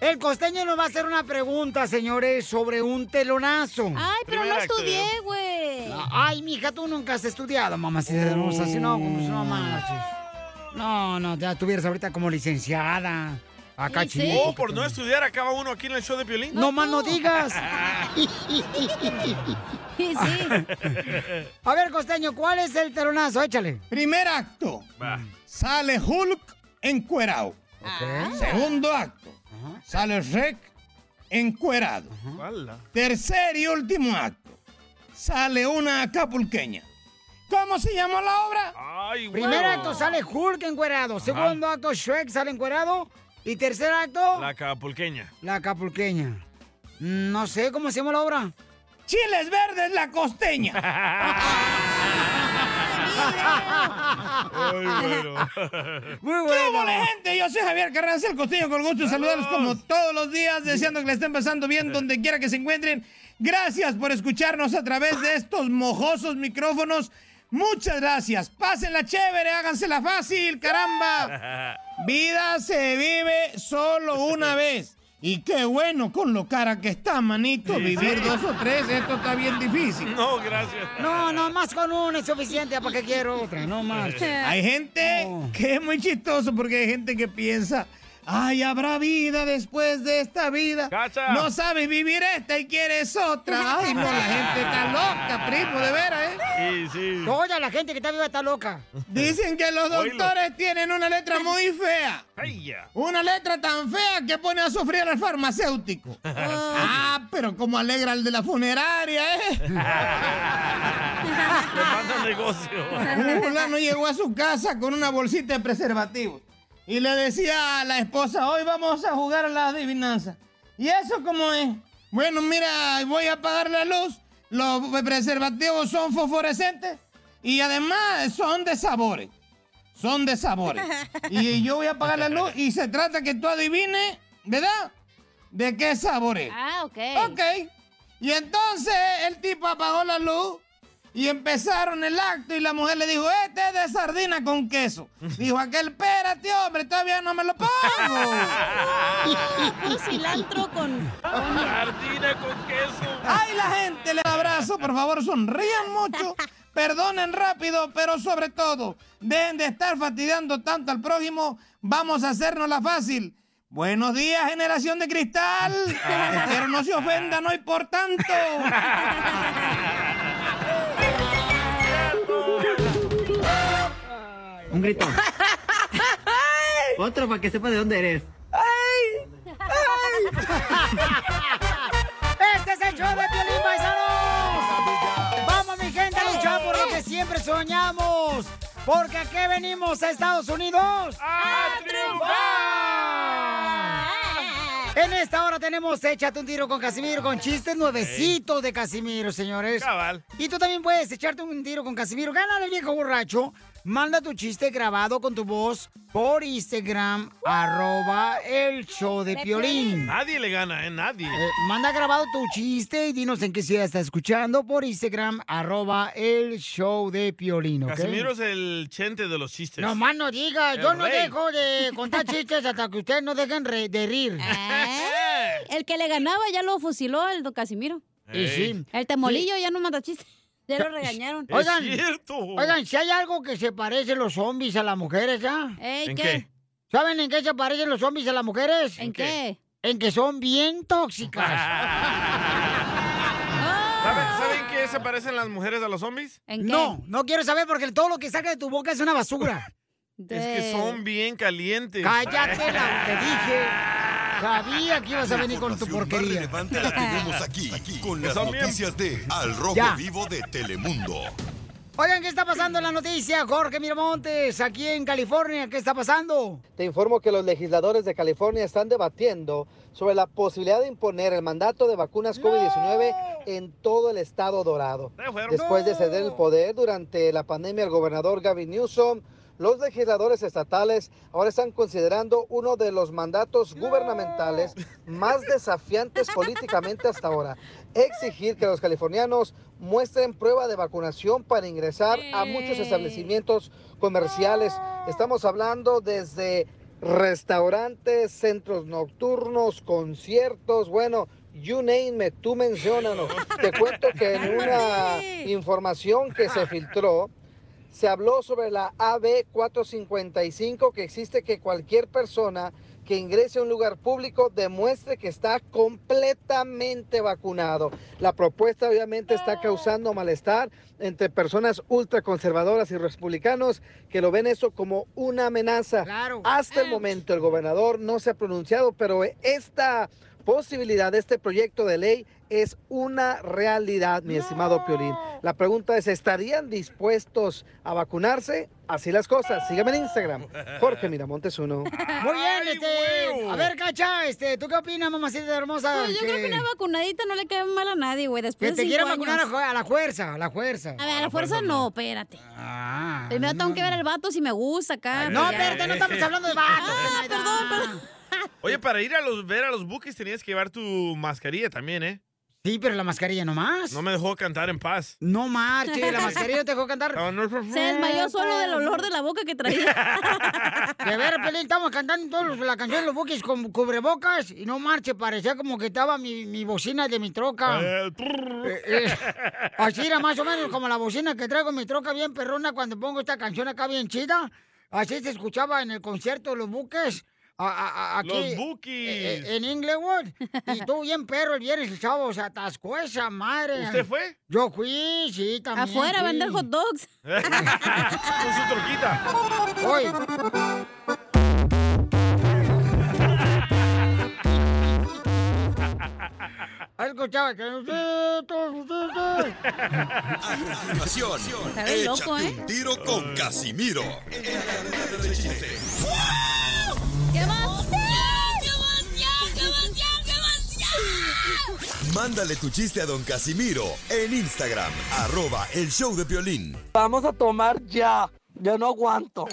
Speaker 1: El costeño nos va a hacer una pregunta, señores, sobre un telonazo.
Speaker 4: Ay, pero no estudié, güey.
Speaker 1: Ay, mija, tú nunca has estudiado, mamacita hermosa. Si no, como no marches. No, no, ya estuvieras ahorita como licenciada. Acá
Speaker 2: ¿Y
Speaker 1: chico.
Speaker 2: Oh, por no estudiar acaba uno aquí en el show de Piolín.
Speaker 1: No más no digas. A ver, costeño, ¿cuál es el telonazo? Échale.
Speaker 15: Primer acto. Sale Hulk encuerado. Segundo acto. Sale Rec encuerado. Tercer y último acto. Sale una acapulqueña. ¿Cómo se llamó la obra?
Speaker 2: Ay,
Speaker 1: Primer acto sale Hulk encuerado. Segundo acto Shrek sale encuerado. Y tercer acto,
Speaker 2: La acapulqueña.
Speaker 1: la capulqueña. Mm, No sé cómo se llama la obra.
Speaker 15: Chiles verdes, la costeña.
Speaker 1: Muy
Speaker 15: ¿Qué hubo, gente? Yo soy Javier Carranza, el costeño, con gusto de saludarlos como todos los días, deseando que le estén pasando bien donde quiera que se encuentren. Gracias por escucharnos a través de estos mojosos micrófonos. Muchas gracias. Pásenla chévere, hágansela fácil, caramba. Vida se vive solo una vez. Y qué bueno con lo cara que está, manito.
Speaker 2: Sí,
Speaker 15: Vivir
Speaker 2: sí.
Speaker 15: dos o tres, esto está bien difícil.
Speaker 2: No, gracias.
Speaker 1: No, no, más con una es suficiente. ¿Para qué quiero otra? No más.
Speaker 15: Hay gente que es muy chistoso porque hay gente que piensa, ay, habrá vida después de esta vida. No sabes vivir esta y quieres otra. Ay, no, la gente está loca, primo, de veras, ¿eh?
Speaker 2: Sí, sí.
Speaker 1: Toda la gente que está viva está loca.
Speaker 15: Dicen que los doctores tienen una letra muy fea.
Speaker 2: Ay, ya.
Speaker 15: Una letra tan fea que pone a sufrir al farmacéutico. Ah, pero como alegra el de la funeraria, ¿eh?
Speaker 2: Le manda negocio.
Speaker 15: Un fulano llegó a su casa con una bolsita de preservativos y le decía a la esposa, hoy vamos a jugar a la adivinanza. ¿Y eso cómo es? Bueno, mira, voy a apagar la luz, los preservativos son fosforescentes y además son de sabores. Son de sabores. Y yo voy a apagar la luz y se trata que tú adivines, ¿verdad? ¿De qué sabor es?
Speaker 4: Ah, ok.
Speaker 15: Ok. Y entonces el tipo apagó la luz y empezaron el acto y la mujer le dijo, este es de sardina con queso. Dijo aquel, espérate, hombre, todavía no me lo pongo.
Speaker 4: Puro cilantro con...
Speaker 2: Sardina con queso.
Speaker 15: Ay, la gente, les abrazo, por favor, sonrían mucho, perdonen rápido, pero sobre todo, dejen de estar fastidiando tanto al prójimo, vamos a hacernos fácil. Buenos días, generación de cristal. Espero no se ofenda, no hay por tanto.
Speaker 39: Un grito. Otro para que sepa de dónde eres.
Speaker 1: ¡Este es el show de Piolín Paisanos! ¡Vamos, mi gente, a luchar por lo que siempre soñamos! Porque aquí venimos a Estados Unidos
Speaker 2: ¡A
Speaker 1: En esta hora tenemos Échate un tiro con Casimiro con chistes nuevecitos de Casimiro, señores.
Speaker 2: Cabal.
Speaker 1: Y tú también puedes echarte un tiro con Casimiro. Gana el viejo borracho. Manda tu chiste grabado con tu voz por Instagram, arroba el show de Piolín.
Speaker 2: Nadie le gana, ¿eh? Nadie.
Speaker 1: Eh, manda grabado tu chiste y dinos en qué ciudad estás escuchando por Instagram, arroba el show de Piolín, ¿ok?
Speaker 2: Casimiro es el chente de los chistes.
Speaker 1: No más no diga,
Speaker 2: El
Speaker 1: yo no dejo de contar chistes hasta que ustedes no dejen re- de rir.
Speaker 4: El que le ganaba ya lo fusiló el don Casimiro.
Speaker 1: Y sí.
Speaker 4: El temolillo ya no manda chistes. Ya lo regañaron.
Speaker 1: Oigan, oigan, si hay algo que se parece los zombies a las mujeres, ¿ya?
Speaker 4: Ey, ¿En ¿qué? qué?
Speaker 1: ¿Saben en qué se parecen los zombies a las mujeres?
Speaker 4: ¿En qué?
Speaker 1: En que son bien tóxicas.
Speaker 2: ¿Saben, ¿Saben qué se parecen las mujeres a los zombies?
Speaker 1: No, no quiero saber porque todo lo que salga de tu boca es una basura.
Speaker 2: Es que son bien calientes.
Speaker 1: Cállate, la, te dije. Sabía que ibas a venir con tu porquería.
Speaker 6: relevante la tenemos aquí, aquí, con las
Speaker 1: bien-
Speaker 6: noticias de Al Rojo
Speaker 1: Ya.
Speaker 6: Vivo de Telemundo.
Speaker 1: Oigan, ¿qué está pasando en la noticia? Jorge Miramontes, aquí en California, ¿qué está pasando?
Speaker 40: Te informo que los legisladores de California están debatiendo sobre la posibilidad de imponer el mandato de vacunas COVID-19 en todo el estado dorado. Después de ceder el poder durante la pandemia al gobernador Gavin Newsom, los legisladores estatales ahora están considerando uno de los mandatos gubernamentales más desafiantes políticamente hasta ahora. Exigir que los californianos muestren prueba de vacunación para ingresar a muchos establecimientos comerciales. Estamos hablando desde restaurantes, centros nocturnos, conciertos, bueno, you name it, tú menciónanos. Te cuento que en una información que se filtró, se habló sobre la AB 455 que existe que cualquier persona que ingrese a un lugar público demuestre que está completamente vacunado. La propuesta obviamente está causando malestar entre personas ultraconservadoras y republicanos que lo ven eso como una amenaza. Hasta el momento el gobernador no se ha pronunciado, pero esta posibilidad de este proyecto de ley es una realidad, mi estimado Piolín. La pregunta es, ¿estarían dispuestos a vacunarse? Así las cosas. Sígueme en Instagram. Jorge Miramontes uno.
Speaker 1: Muy bien, este. A ver, Cacha, este, ¿tú qué opinas, mamacita hermosa?
Speaker 4: Pues yo creo que una vacunadita no le cae mal a nadie, güey. Después
Speaker 1: Que te quieran vacunar a, la fuerza, a la fuerza.
Speaker 4: A ver, a la fuerza no, espérate.
Speaker 1: Ah,
Speaker 4: Primero tengo que ver al vato si me gusta acá.
Speaker 1: No, espérate, no estamos hablando de vatos.
Speaker 4: Ah, perdón, perdón.
Speaker 2: Oye, para ir a los, ver a los buques tenías que llevar tu mascarilla también, ¿eh?
Speaker 1: Sí, pero la mascarilla nomás.
Speaker 2: No me dejó cantar en paz.
Speaker 1: No marche, la mascarilla te dejó cantar.
Speaker 4: Se desmayó solo del olor de la boca que traía.
Speaker 1: De ver, Pelín, estamos cantando todos los- la canción de los buques con cubrebocas y no marche, parecía como que estaba mi, mi bocina de mi troca.
Speaker 2: Eh,
Speaker 1: Eh, eh, así era más o menos como la bocina que traigo en mi troca bien perrona cuando pongo esta canción acá bien chida. Así se escuchaba en el concierto de los buques. A- a- a- aquí,
Speaker 2: Los Bukis.
Speaker 1: eh, eh, en Inglewood. Y tú bien perro el viernes el sábado se atascó esa madre.
Speaker 2: ¿Usted fue?
Speaker 1: Yo fui, sí, también.
Speaker 4: Afuera
Speaker 1: fui.
Speaker 4: vender hot dogs.
Speaker 2: Con su troquita.
Speaker 1: Hoy. ¿Has escuchado? que Está bien loco,
Speaker 6: échate
Speaker 1: ¿eh?
Speaker 6: un tiro con Casimiro. Mándale tu chiste a don Casimiro en Instagram, arroba el show de violín.
Speaker 3: Vamos a tomar ya. Ya no aguanto.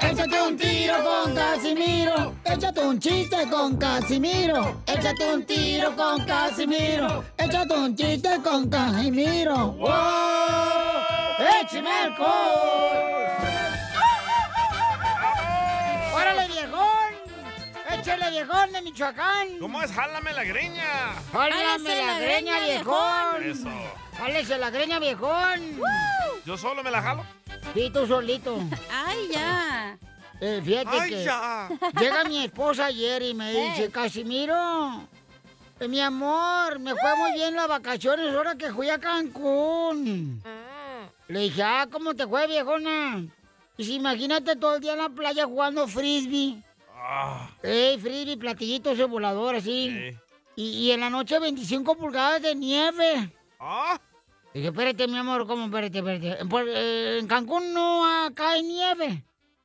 Speaker 1: Échate un tiro con Casimiro. Échate un chiste con Casimiro. Échate un tiro con Casimiro. Échate un chiste con Casimiro. ¡Wow! ¡Échame alcohol! Viejón de Michoacán!
Speaker 2: ¿Cómo es? Jálame la greña.
Speaker 1: ¡Jálame la greña, viejón!
Speaker 2: Eso.
Speaker 1: ¡Jálese la greña, viejón!
Speaker 2: ¿Yo solo me la jalo?
Speaker 1: Sí, tú solito.
Speaker 4: ¡Ay, ya!
Speaker 1: Eh, fíjate
Speaker 2: Ay,
Speaker 1: que
Speaker 2: ya.
Speaker 1: llega mi esposa ayer y me dice. Casimiro, eh, mi amor, me fue muy bien las vacaciones ahora que fui a Cancún. Le dije, ah, ¿cómo te fue, viejona? Y si imagínate todo el día en la playa jugando frisbee.
Speaker 2: Ah,
Speaker 1: Ey, frisbee, platillitos de volador, así.
Speaker 2: sí.
Speaker 1: Y, y en la noche 25 pulgadas de nieve.
Speaker 2: Ah,
Speaker 1: Dije, espérate, mi amor, ¿cómo? Espérate, espérate. En, eh, en Cancún no cae nieve.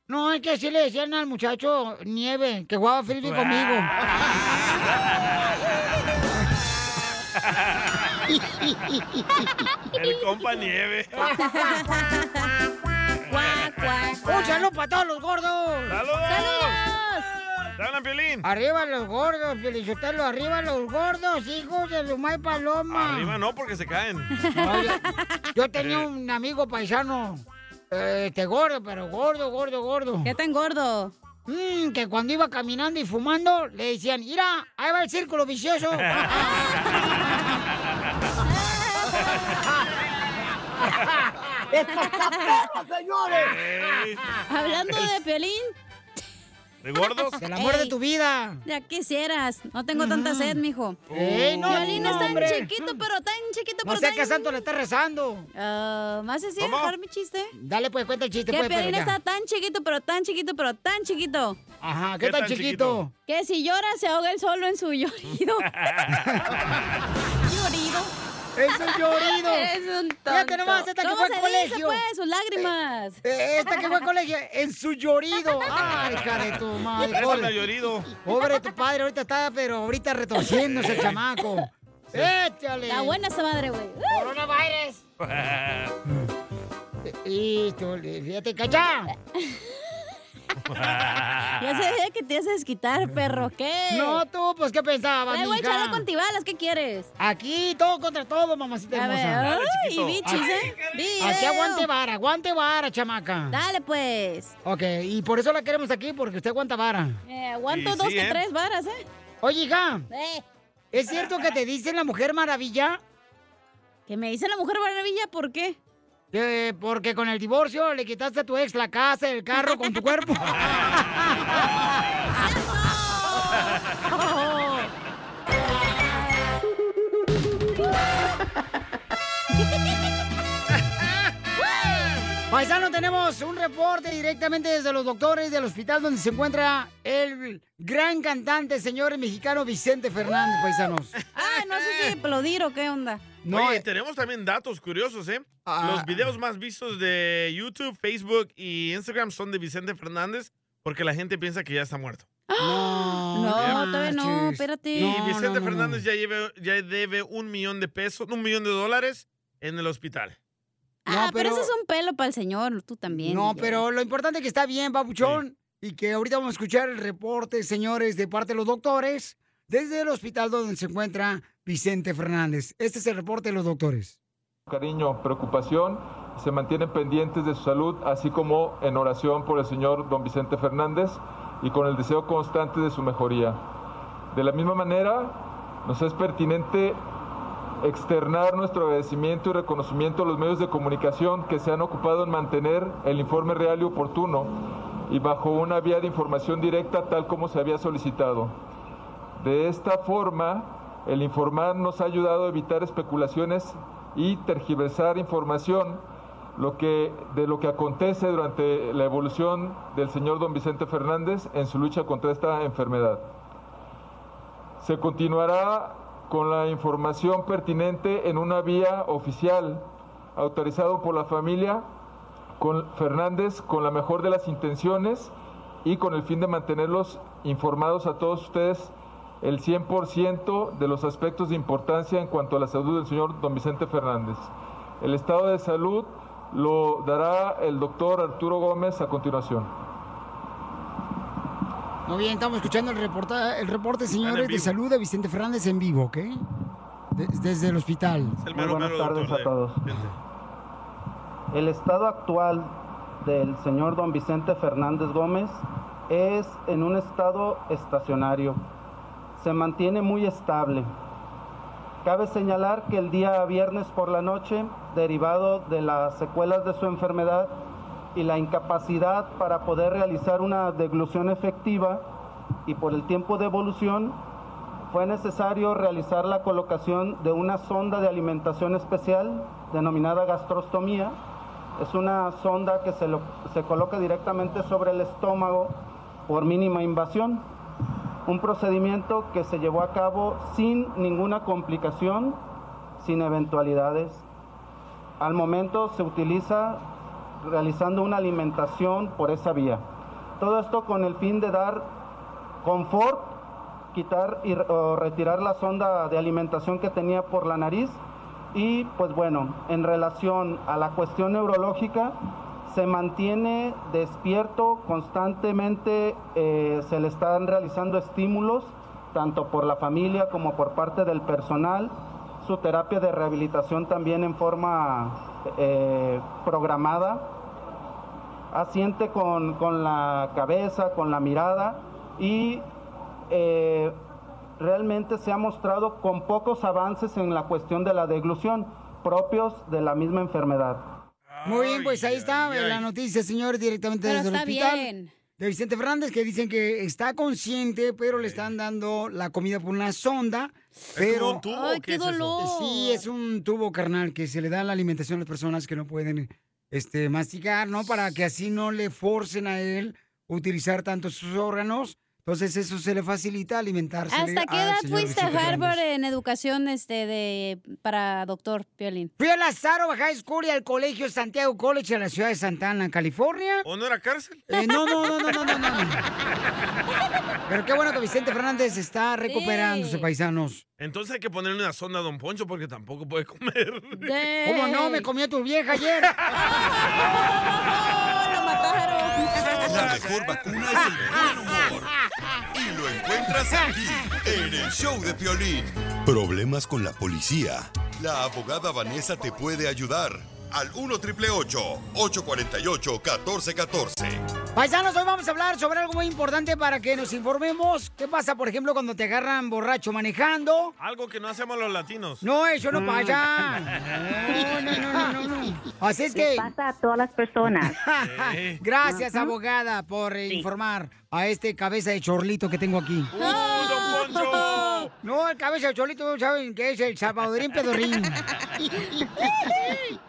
Speaker 1: No, es que así le decían al muchacho nieve, que jugaba frisbee conmigo.
Speaker 2: el compa nieve.
Speaker 1: ¡Un saludo para todos los gordos!
Speaker 2: ¡Saludos!
Speaker 1: ¡Saludos!
Speaker 2: ¿Te hablan, Piolín?
Speaker 1: Arriba los gordos, Felicitelo, arriba los gordos, hijos de Lumay Paloma.
Speaker 2: Arriba no, porque se caen.
Speaker 1: No, yo, yo tenía un amigo paisano, eh, este gordo, pero gordo, gordo, gordo.
Speaker 4: ¿Qué tan gordo?
Speaker 1: Mm, que cuando iba caminando y fumando, le decían, mira, ahí va el círculo vicioso.
Speaker 3: ¡Esta está perra, señores!
Speaker 2: Ey,
Speaker 4: Hablando de Piolín,
Speaker 2: ¿De gordos?
Speaker 1: Del amor de tu vida.
Speaker 4: ya quisieras. No tengo tanta sed, mijo.
Speaker 1: Ey, no,
Speaker 4: Piolín
Speaker 1: no,
Speaker 4: es tan
Speaker 1: hombre.
Speaker 4: chiquito, pero tan chiquito,
Speaker 1: No
Speaker 4: pero
Speaker 1: sé
Speaker 4: tan...
Speaker 1: qué santo le está rezando.
Speaker 4: Ah, ¿Más así
Speaker 2: ¿Cómo?
Speaker 4: dejar mi chiste?
Speaker 1: Dale, pues, cuenta el chiste,
Speaker 4: Que
Speaker 1: pues,
Speaker 4: Piolín está tan chiquito, pero tan chiquito, pero tan chiquito.
Speaker 1: Ajá, ¿qué,
Speaker 2: ¿Qué
Speaker 1: tan
Speaker 2: tan
Speaker 1: chiquito?
Speaker 4: Que si llora, se ahoga él solo en su llorido. llorido.
Speaker 1: Es un llorido.
Speaker 4: Eres un tonto.
Speaker 1: Fíjate nomás, esta que
Speaker 4: ¿Cómo
Speaker 1: fue al
Speaker 4: dice,
Speaker 1: colegio.
Speaker 4: pues? Sus lágrimas.
Speaker 1: Eh, esta que fue al colegio, en su llorido. Ay, hija de tu madre. Pobre,
Speaker 2: llorido.
Speaker 1: pobre tu padre, ahorita está, pero ahorita retorciéndose el chamaco. Échale.
Speaker 4: Está buena esa madre, güey.
Speaker 1: Coronavirus. Y tú, fíjate, cachá.
Speaker 4: Ya sabía que te ibas a desquitar, perro. ¿Qué?
Speaker 1: No, tú, pues, ¿qué pensabas,
Speaker 4: Traigo
Speaker 1: mija?
Speaker 4: echarle con tibalas, ¿qué quieres?
Speaker 1: Aquí, todo contra todo, mamacita
Speaker 4: A ver,
Speaker 1: hermosa.
Speaker 4: ay,
Speaker 2: chiquito.
Speaker 4: bichis, ¿eh?
Speaker 1: Aquí aguante vara, aguante vara, chamaca.
Speaker 4: Dale, pues.
Speaker 1: Ok, y por eso la queremos aquí, porque usted aguanta vara.
Speaker 4: Eh, aguanto
Speaker 2: Sí,
Speaker 4: dos
Speaker 2: sí,
Speaker 4: que
Speaker 2: ¿eh?
Speaker 4: tres varas, ¿eh?
Speaker 1: Oye, hija,
Speaker 4: Eh,
Speaker 1: ¿es cierto que te dicen la Mujer Maravilla?
Speaker 4: Que me dice la mujer maravilla, ¿por qué?
Speaker 1: Que porque con el divorcio le quitaste a tu ex la casa, el carro con tu cuerpo. Paisano, tenemos un reporte directamente desde los doctores del hospital donde se encuentra el gran cantante, señor mexicano Vicente Fernández, paisanos.
Speaker 4: Ah, no sé si aplaudir o qué onda.
Speaker 1: No,
Speaker 2: Oye,
Speaker 1: eh.
Speaker 2: tenemos también datos curiosos, ¿eh?
Speaker 1: Ah.
Speaker 2: Los videos más vistos de YouTube, Facebook y Instagram son de Vicente Fernández porque la gente piensa que ya está muerto.
Speaker 1: No,
Speaker 4: No, todavía no, espérate.
Speaker 2: Y
Speaker 1: No,
Speaker 2: Vicente
Speaker 1: no, no,
Speaker 2: Fernández Ya, lleve- ya debe un millón de pesos, un millón de dólares en el hospital.
Speaker 4: Ah, pero...
Speaker 1: pero-
Speaker 4: ese es un pelo para el señor, tú también.
Speaker 1: No,
Speaker 4: DJ.
Speaker 1: pero lo importante es que está bien, papuchón. Y que ahorita vamos a escuchar el reporte, señores, de parte de los doctores, desde el hospital donde se encuentra Vicente Fernández. Este es el reporte de los doctores.
Speaker 41: cariño, preocupación, se mantienen pendientes de su salud, así como en oración por el señor don Vicente Fernández y con el deseo constante de su mejoría. De la misma manera, nos es pertinente externar nuestro agradecimiento y reconocimiento a los medios de comunicación que se han ocupado en mantener el informe real y oportuno y bajo una vía de información directa tal como se había solicitado. De esta forma, el informar nos ha ayudado a evitar especulaciones y tergiversar información lo que, de lo que acontece durante la evolución del señor don Vicente Fernández en su lucha contra esta enfermedad. Se continuará con la información pertinente en una vía oficial autorizado por la familia con Fernández con la mejor de las intenciones y con el fin de mantenerlos informados a todos ustedes el 100% de los aspectos de importancia en cuanto a la salud del señor don Vicente Fernández. El estado de salud lo dará el doctor Arturo Gómez a continuación.
Speaker 1: Muy bien, estamos escuchando el, reporta, el reporte, señores, de salud de Vicente Fernández en vivo, ¿ok? De- desde el hospital.
Speaker 41: Muy buenas tardes a todos.
Speaker 42: El estado actual del señor don Vicente Fernández Gómez es en un estado estacionario. Se mantiene muy estable. Cabe señalar que el día viernes por la noche, derivado de las secuelas de su enfermedad y la incapacidad para poder realizar una deglución efectiva y por el tiempo de evolución, fue necesario realizar la colocación de una sonda de alimentación especial denominada gastrostomía. Es una sonda que se, lo- se coloca directamente sobre el estómago por mínima invasión. Un procedimiento que se llevó a cabo sin ninguna complicación, sin eventualidades. Al momento se utiliza realizando una alimentación por esa vía. Todo esto con el fin de dar confort, quitar y, o retirar la sonda de alimentación que tenía por la nariz y pues bueno, en relación a la cuestión neurológica, se mantiene despierto constantemente, eh, se le están realizando estímulos, tanto por la familia como por parte del personal, su terapia de rehabilitación también en forma eh, programada, asiente con, con la cabeza, con la mirada y eh, realmente se ha mostrado con pocos avances en la cuestión de la deglución propios de la misma enfermedad.
Speaker 1: Muy bien, pues ahí está
Speaker 42: ay.
Speaker 1: la noticia, señor, directamente
Speaker 4: Pero
Speaker 1: desde el
Speaker 4: está
Speaker 1: hospital.
Speaker 4: bien.
Speaker 1: De Vicente Fernández, que dicen que está consciente, pero le están dando la comida por una sonda. Pero...
Speaker 2: como un tubo Ay, qué qué es eso? dolor.
Speaker 1: Sí, es un tubo carnal que se le da la alimentación a las personas que no pueden este, masticar, ¿no? Para que así no le forcen a él utilizar tanto sus órganos. Entonces eso se le facilita alimentarse.
Speaker 4: ¿Hasta qué edad fuiste a Harvard en educación este de para doctor Piolín?
Speaker 1: Fui a la Sarova High School y al colegio Santiago College en la ciudad de Santana, California.
Speaker 2: ¿O no era cárcel?
Speaker 1: Eh, no, no, no, no, no, no, no. Pero qué bueno que Vicente Fernández está recuperándose, paisanos.
Speaker 2: Entonces hay que ponerle una sonda a Don Poncho porque tampoco puede comer.
Speaker 1: ¿Cómo no? Me comió tu vieja ayer.
Speaker 6: La mejor vacuna es el buen humor. Y lo encuentras aquí, en el show de Piolín. Problemas con la policía. La abogada Vanessa te puede ayudar. Al 1 848 1414
Speaker 1: Paisanos, hoy vamos a hablar sobre algo muy importante para que nos informemos. ¿Qué pasa, por ejemplo, cuando te agarran borracho manejando?
Speaker 2: Algo que no hacemos los latinos.
Speaker 1: No, eso no pasa. No, no, no, no, no. Así es que...
Speaker 43: pasa a todas las personas.
Speaker 1: Gracias, abogada, por informar a este cabeza de chorlito que tengo aquí.
Speaker 2: ¡Uh, don Poncho!
Speaker 1: No, el cabeza de cholito saben que es el salvadorín pedorrín.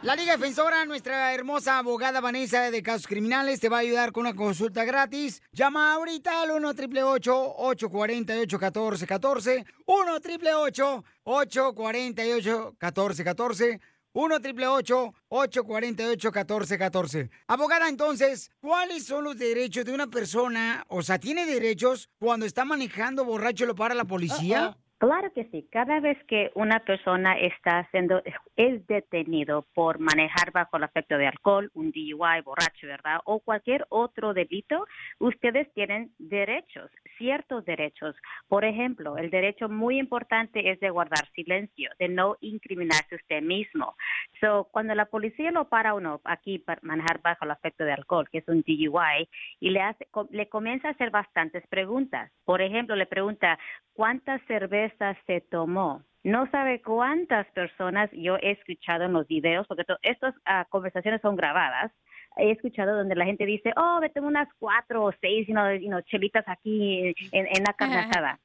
Speaker 1: La Liga Defensora, nuestra hermosa abogada Vanessa de Casos Criminales, te va a ayudar con una consulta gratis. Llama ahorita al 1 888 848 1414 1 888 848 1414 1 888 848 1414 Abogada, entonces, ¿cuáles son los derechos de una persona? O sea, ¿tiene derechos cuando está manejando borracho lo para la policía?
Speaker 43: Claro que sí. Cada vez que una persona está siendo es detenido por manejar bajo el efecto de alcohol, un DUI, borracho, ¿verdad? O cualquier otro delito, ustedes tienen derechos, ciertos derechos. Por ejemplo, el derecho muy importante es de guardar silencio, de no incriminarse usted mismo. So, cuando la policía lo para uno aquí para manejar bajo el efecto de alcohol, que es un DUI, y le hace, le comienza a hacer bastantes preguntas. Por ejemplo, le pregunta cuántas cervezas se tomó. No sabe cuántas personas yo he escuchado en los videos, porque estas ah, conversaciones son grabadas. He escuchado donde la gente dice, oh, me tomo unas cuatro o seis you know, you know, chelitas aquí en, en la carne asada.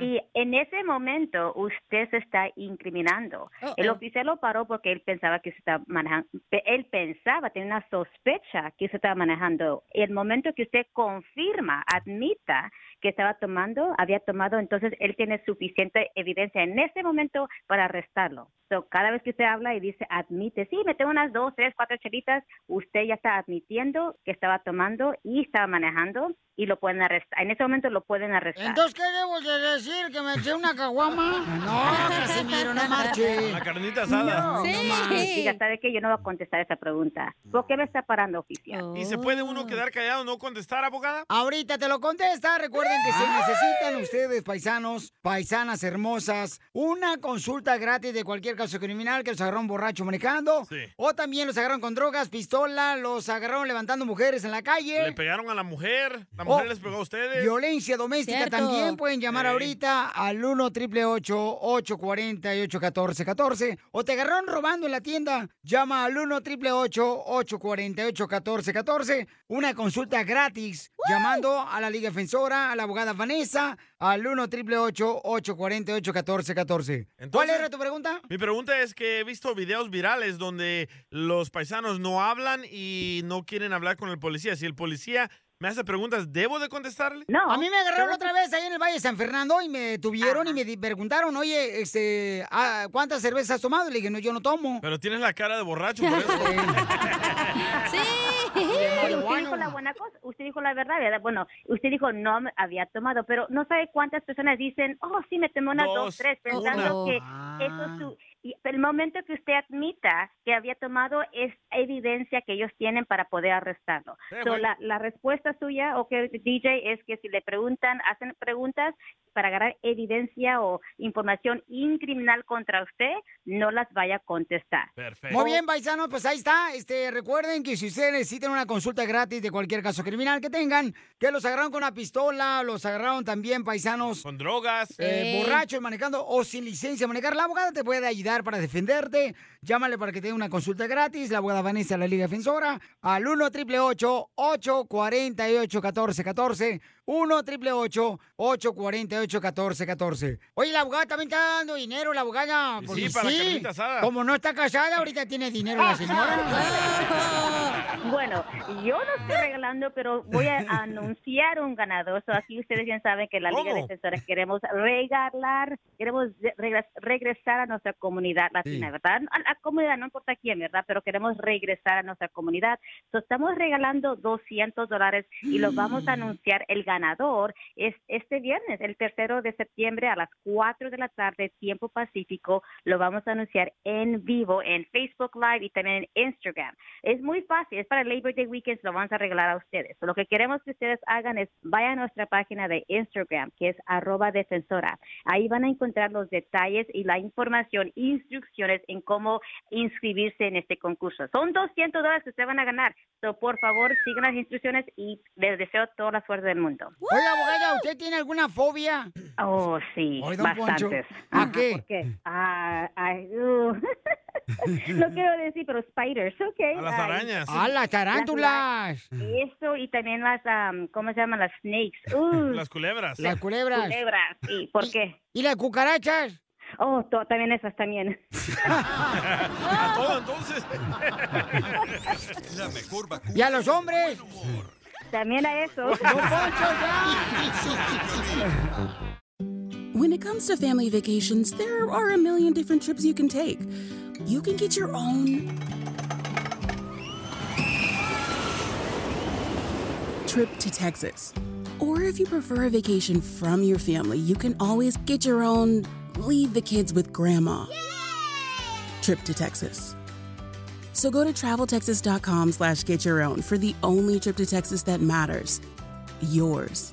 Speaker 43: Y en ese momento usted se está incriminando. El oficial lo paró porque él pensaba que se estaba manejando, él pensaba, tenía una sospecha que se estaba manejando. El momento que usted confirma, admita que estaba tomando, había tomado, entonces él tiene suficiente evidencia en ese momento para arrestarlo. So, cada vez que usted habla y dice, admite, sí, me tengo unas dos, tres, cuatro chelitas, usted ya está admitiendo que estaba tomando y estaba manejando y lo pueden arrestar. En ese momento lo pueden arrestar.
Speaker 1: Entonces, ¿qué debo de decir? ¿Que me eché una caguama? No, Casimiro, no marche.
Speaker 2: La carnita asada.
Speaker 43: No, no más. Diga, ¿sabe qué? Yo no voy a contestar esa pregunta. ¿Por qué me está parando, oficial?
Speaker 2: ¿Y se puede uno quedar callado, no contestar, abogada?
Speaker 1: Ahorita te lo contesta. Recuerden que si necesitan ustedes, paisanos, paisanas hermosas, una consulta gratis de cualquier caso criminal que los agarraron borracho manejando, o también los agarraron con drogas, pistola, los agarraron levantando mujeres en la calle.
Speaker 2: Le pegaron a la mujer, la
Speaker 1: Oh,
Speaker 2: mujer les pegó a ustedes.
Speaker 1: Violencia doméstica
Speaker 2: Cierto.
Speaker 1: también pueden llamar ahorita al 1 888 848 1414 o te agarraron robando en la tienda, llama al 1 888 848 1414 una consulta gratis llamando a la Liga Defensora, a la abogada Vanessa al 1 888 848 1414 ¿Cuál era tu pregunta?
Speaker 2: Mi pregunta es que he visto videos virales donde los paisanos no hablan y no quieren hablar con el policía. Si el policía me hace preguntas, ¿debo de contestarle?
Speaker 43: No.
Speaker 1: A mí me agarraron otra vez ahí en el Valle de San Fernando y me detuvieron y me preguntaron, oye, este, ah, ¿cuántas cervezas has tomado? Le dije, no, yo no tomo.
Speaker 2: Pero tienes la cara de borracho por eso.
Speaker 43: Pero usted dijo la buena cosa, usted dijo la verdad, ¿verdad? Bueno, usted dijo no me había tomado, pero no sabe cuántas personas dicen, oh, sí, me tomé unas dos,
Speaker 2: Dos,
Speaker 43: tres, pensando
Speaker 2: una.
Speaker 43: que eso es su... y el momento que usted admita que había tomado es evidencia que ellos tienen para poder arrestarlo.
Speaker 44: Sí,
Speaker 43: So,
Speaker 44: güey.
Speaker 43: la, la respuesta suya, o que DJ, es que si le preguntan, hacen preguntas para agarrar evidencia o información incriminal contra usted, no las vaya a contestar.
Speaker 1: Muy bien, paisanos, pues ahí está. Este, recuerden que si ustedes necesitan una consulta gratis de cualquier caso criminal que tengan, que los agarraron con una pistola, los agarraron también paisanos
Speaker 2: Con drogas.
Speaker 1: eh, borrachos manejando o sin licencia manejar, la abogada te puede ayudar para defenderte. Llámale para que te dé una consulta gratis. La abogada Vanessa de la Liga Defensora al 1 888 848 1414 1 888 848 1414 Oye, la abogada también está dando dinero, la abogada. Porque
Speaker 2: sí, para la carnita asada.
Speaker 1: Como no está casada, ahorita tiene dinero la señora.
Speaker 43: Bueno, yo no estoy regalando, pero voy a anunciar un ganador. So, aquí ustedes ya saben que la Liga
Speaker 45: ¿Cómo?
Speaker 43: Defensora queremos regalar, queremos regresar a nuestra comunidad latina,
Speaker 45: Sí.
Speaker 43: ¿verdad? A comunidad, no importa quién, ¿verdad? Pero queremos regresar a nuestra comunidad. So, estamos regalando 200 dólares y lo vamos a anunciar. El ganador es este viernes, el tercero de septiembre a las 4 de la tarde, tiempo pacífico. Lo vamos a anunciar en vivo en Facebook Live y también en Instagram. Es muy fácil, es para Labor Day Weekend, lo vamos a regalar a ustedes. Lo que queremos que ustedes hagan es vayan a nuestra página de Instagram, que es arroba defensora. Ahí van a encontrar los detalles y la información, instrucciones en cómo inscribirse en este concurso. Son 200 dólares que ustedes van a ganar. So, por favor, sigan las instrucciones y les deseo toda la suerte del mundo.
Speaker 1: Oye, abogada, ¿usted tiene alguna fobia?
Speaker 43: Oh, sí,
Speaker 1: Ay,
Speaker 43: bastantes.
Speaker 1: ¿a
Speaker 43: Ajá,
Speaker 1: qué?
Speaker 43: ¿por qué? Ah, ay, uh. no quiero decir, pero spiders, ok.
Speaker 2: A las
Speaker 43: Ay,
Speaker 2: arañas.
Speaker 1: ¡Ah, las tarántulas!
Speaker 43: las- Eso, y también las, am, ¿cómo se llaman? Las snakes. Uh,
Speaker 2: Las culebras.
Speaker 1: Las culebras.
Speaker 43: culebras, sí. ¿Por qué?
Speaker 1: ¿Y las cucarachas?
Speaker 43: Oh, to- también esas también.
Speaker 2: A todo, entonces.
Speaker 6: La mejor vacuna.
Speaker 1: ¿Y a los hombres?
Speaker 43: También a eso.
Speaker 44: When it comes to family vacations, there are a million different trips you can take. You can get your own trip to Texas. Or if you prefer a vacation from your family, you can always get your own leave the kids with grandma trip to Texas. So go to traveltexas.com slash get your own for the only trip to Texas that matters. Yours.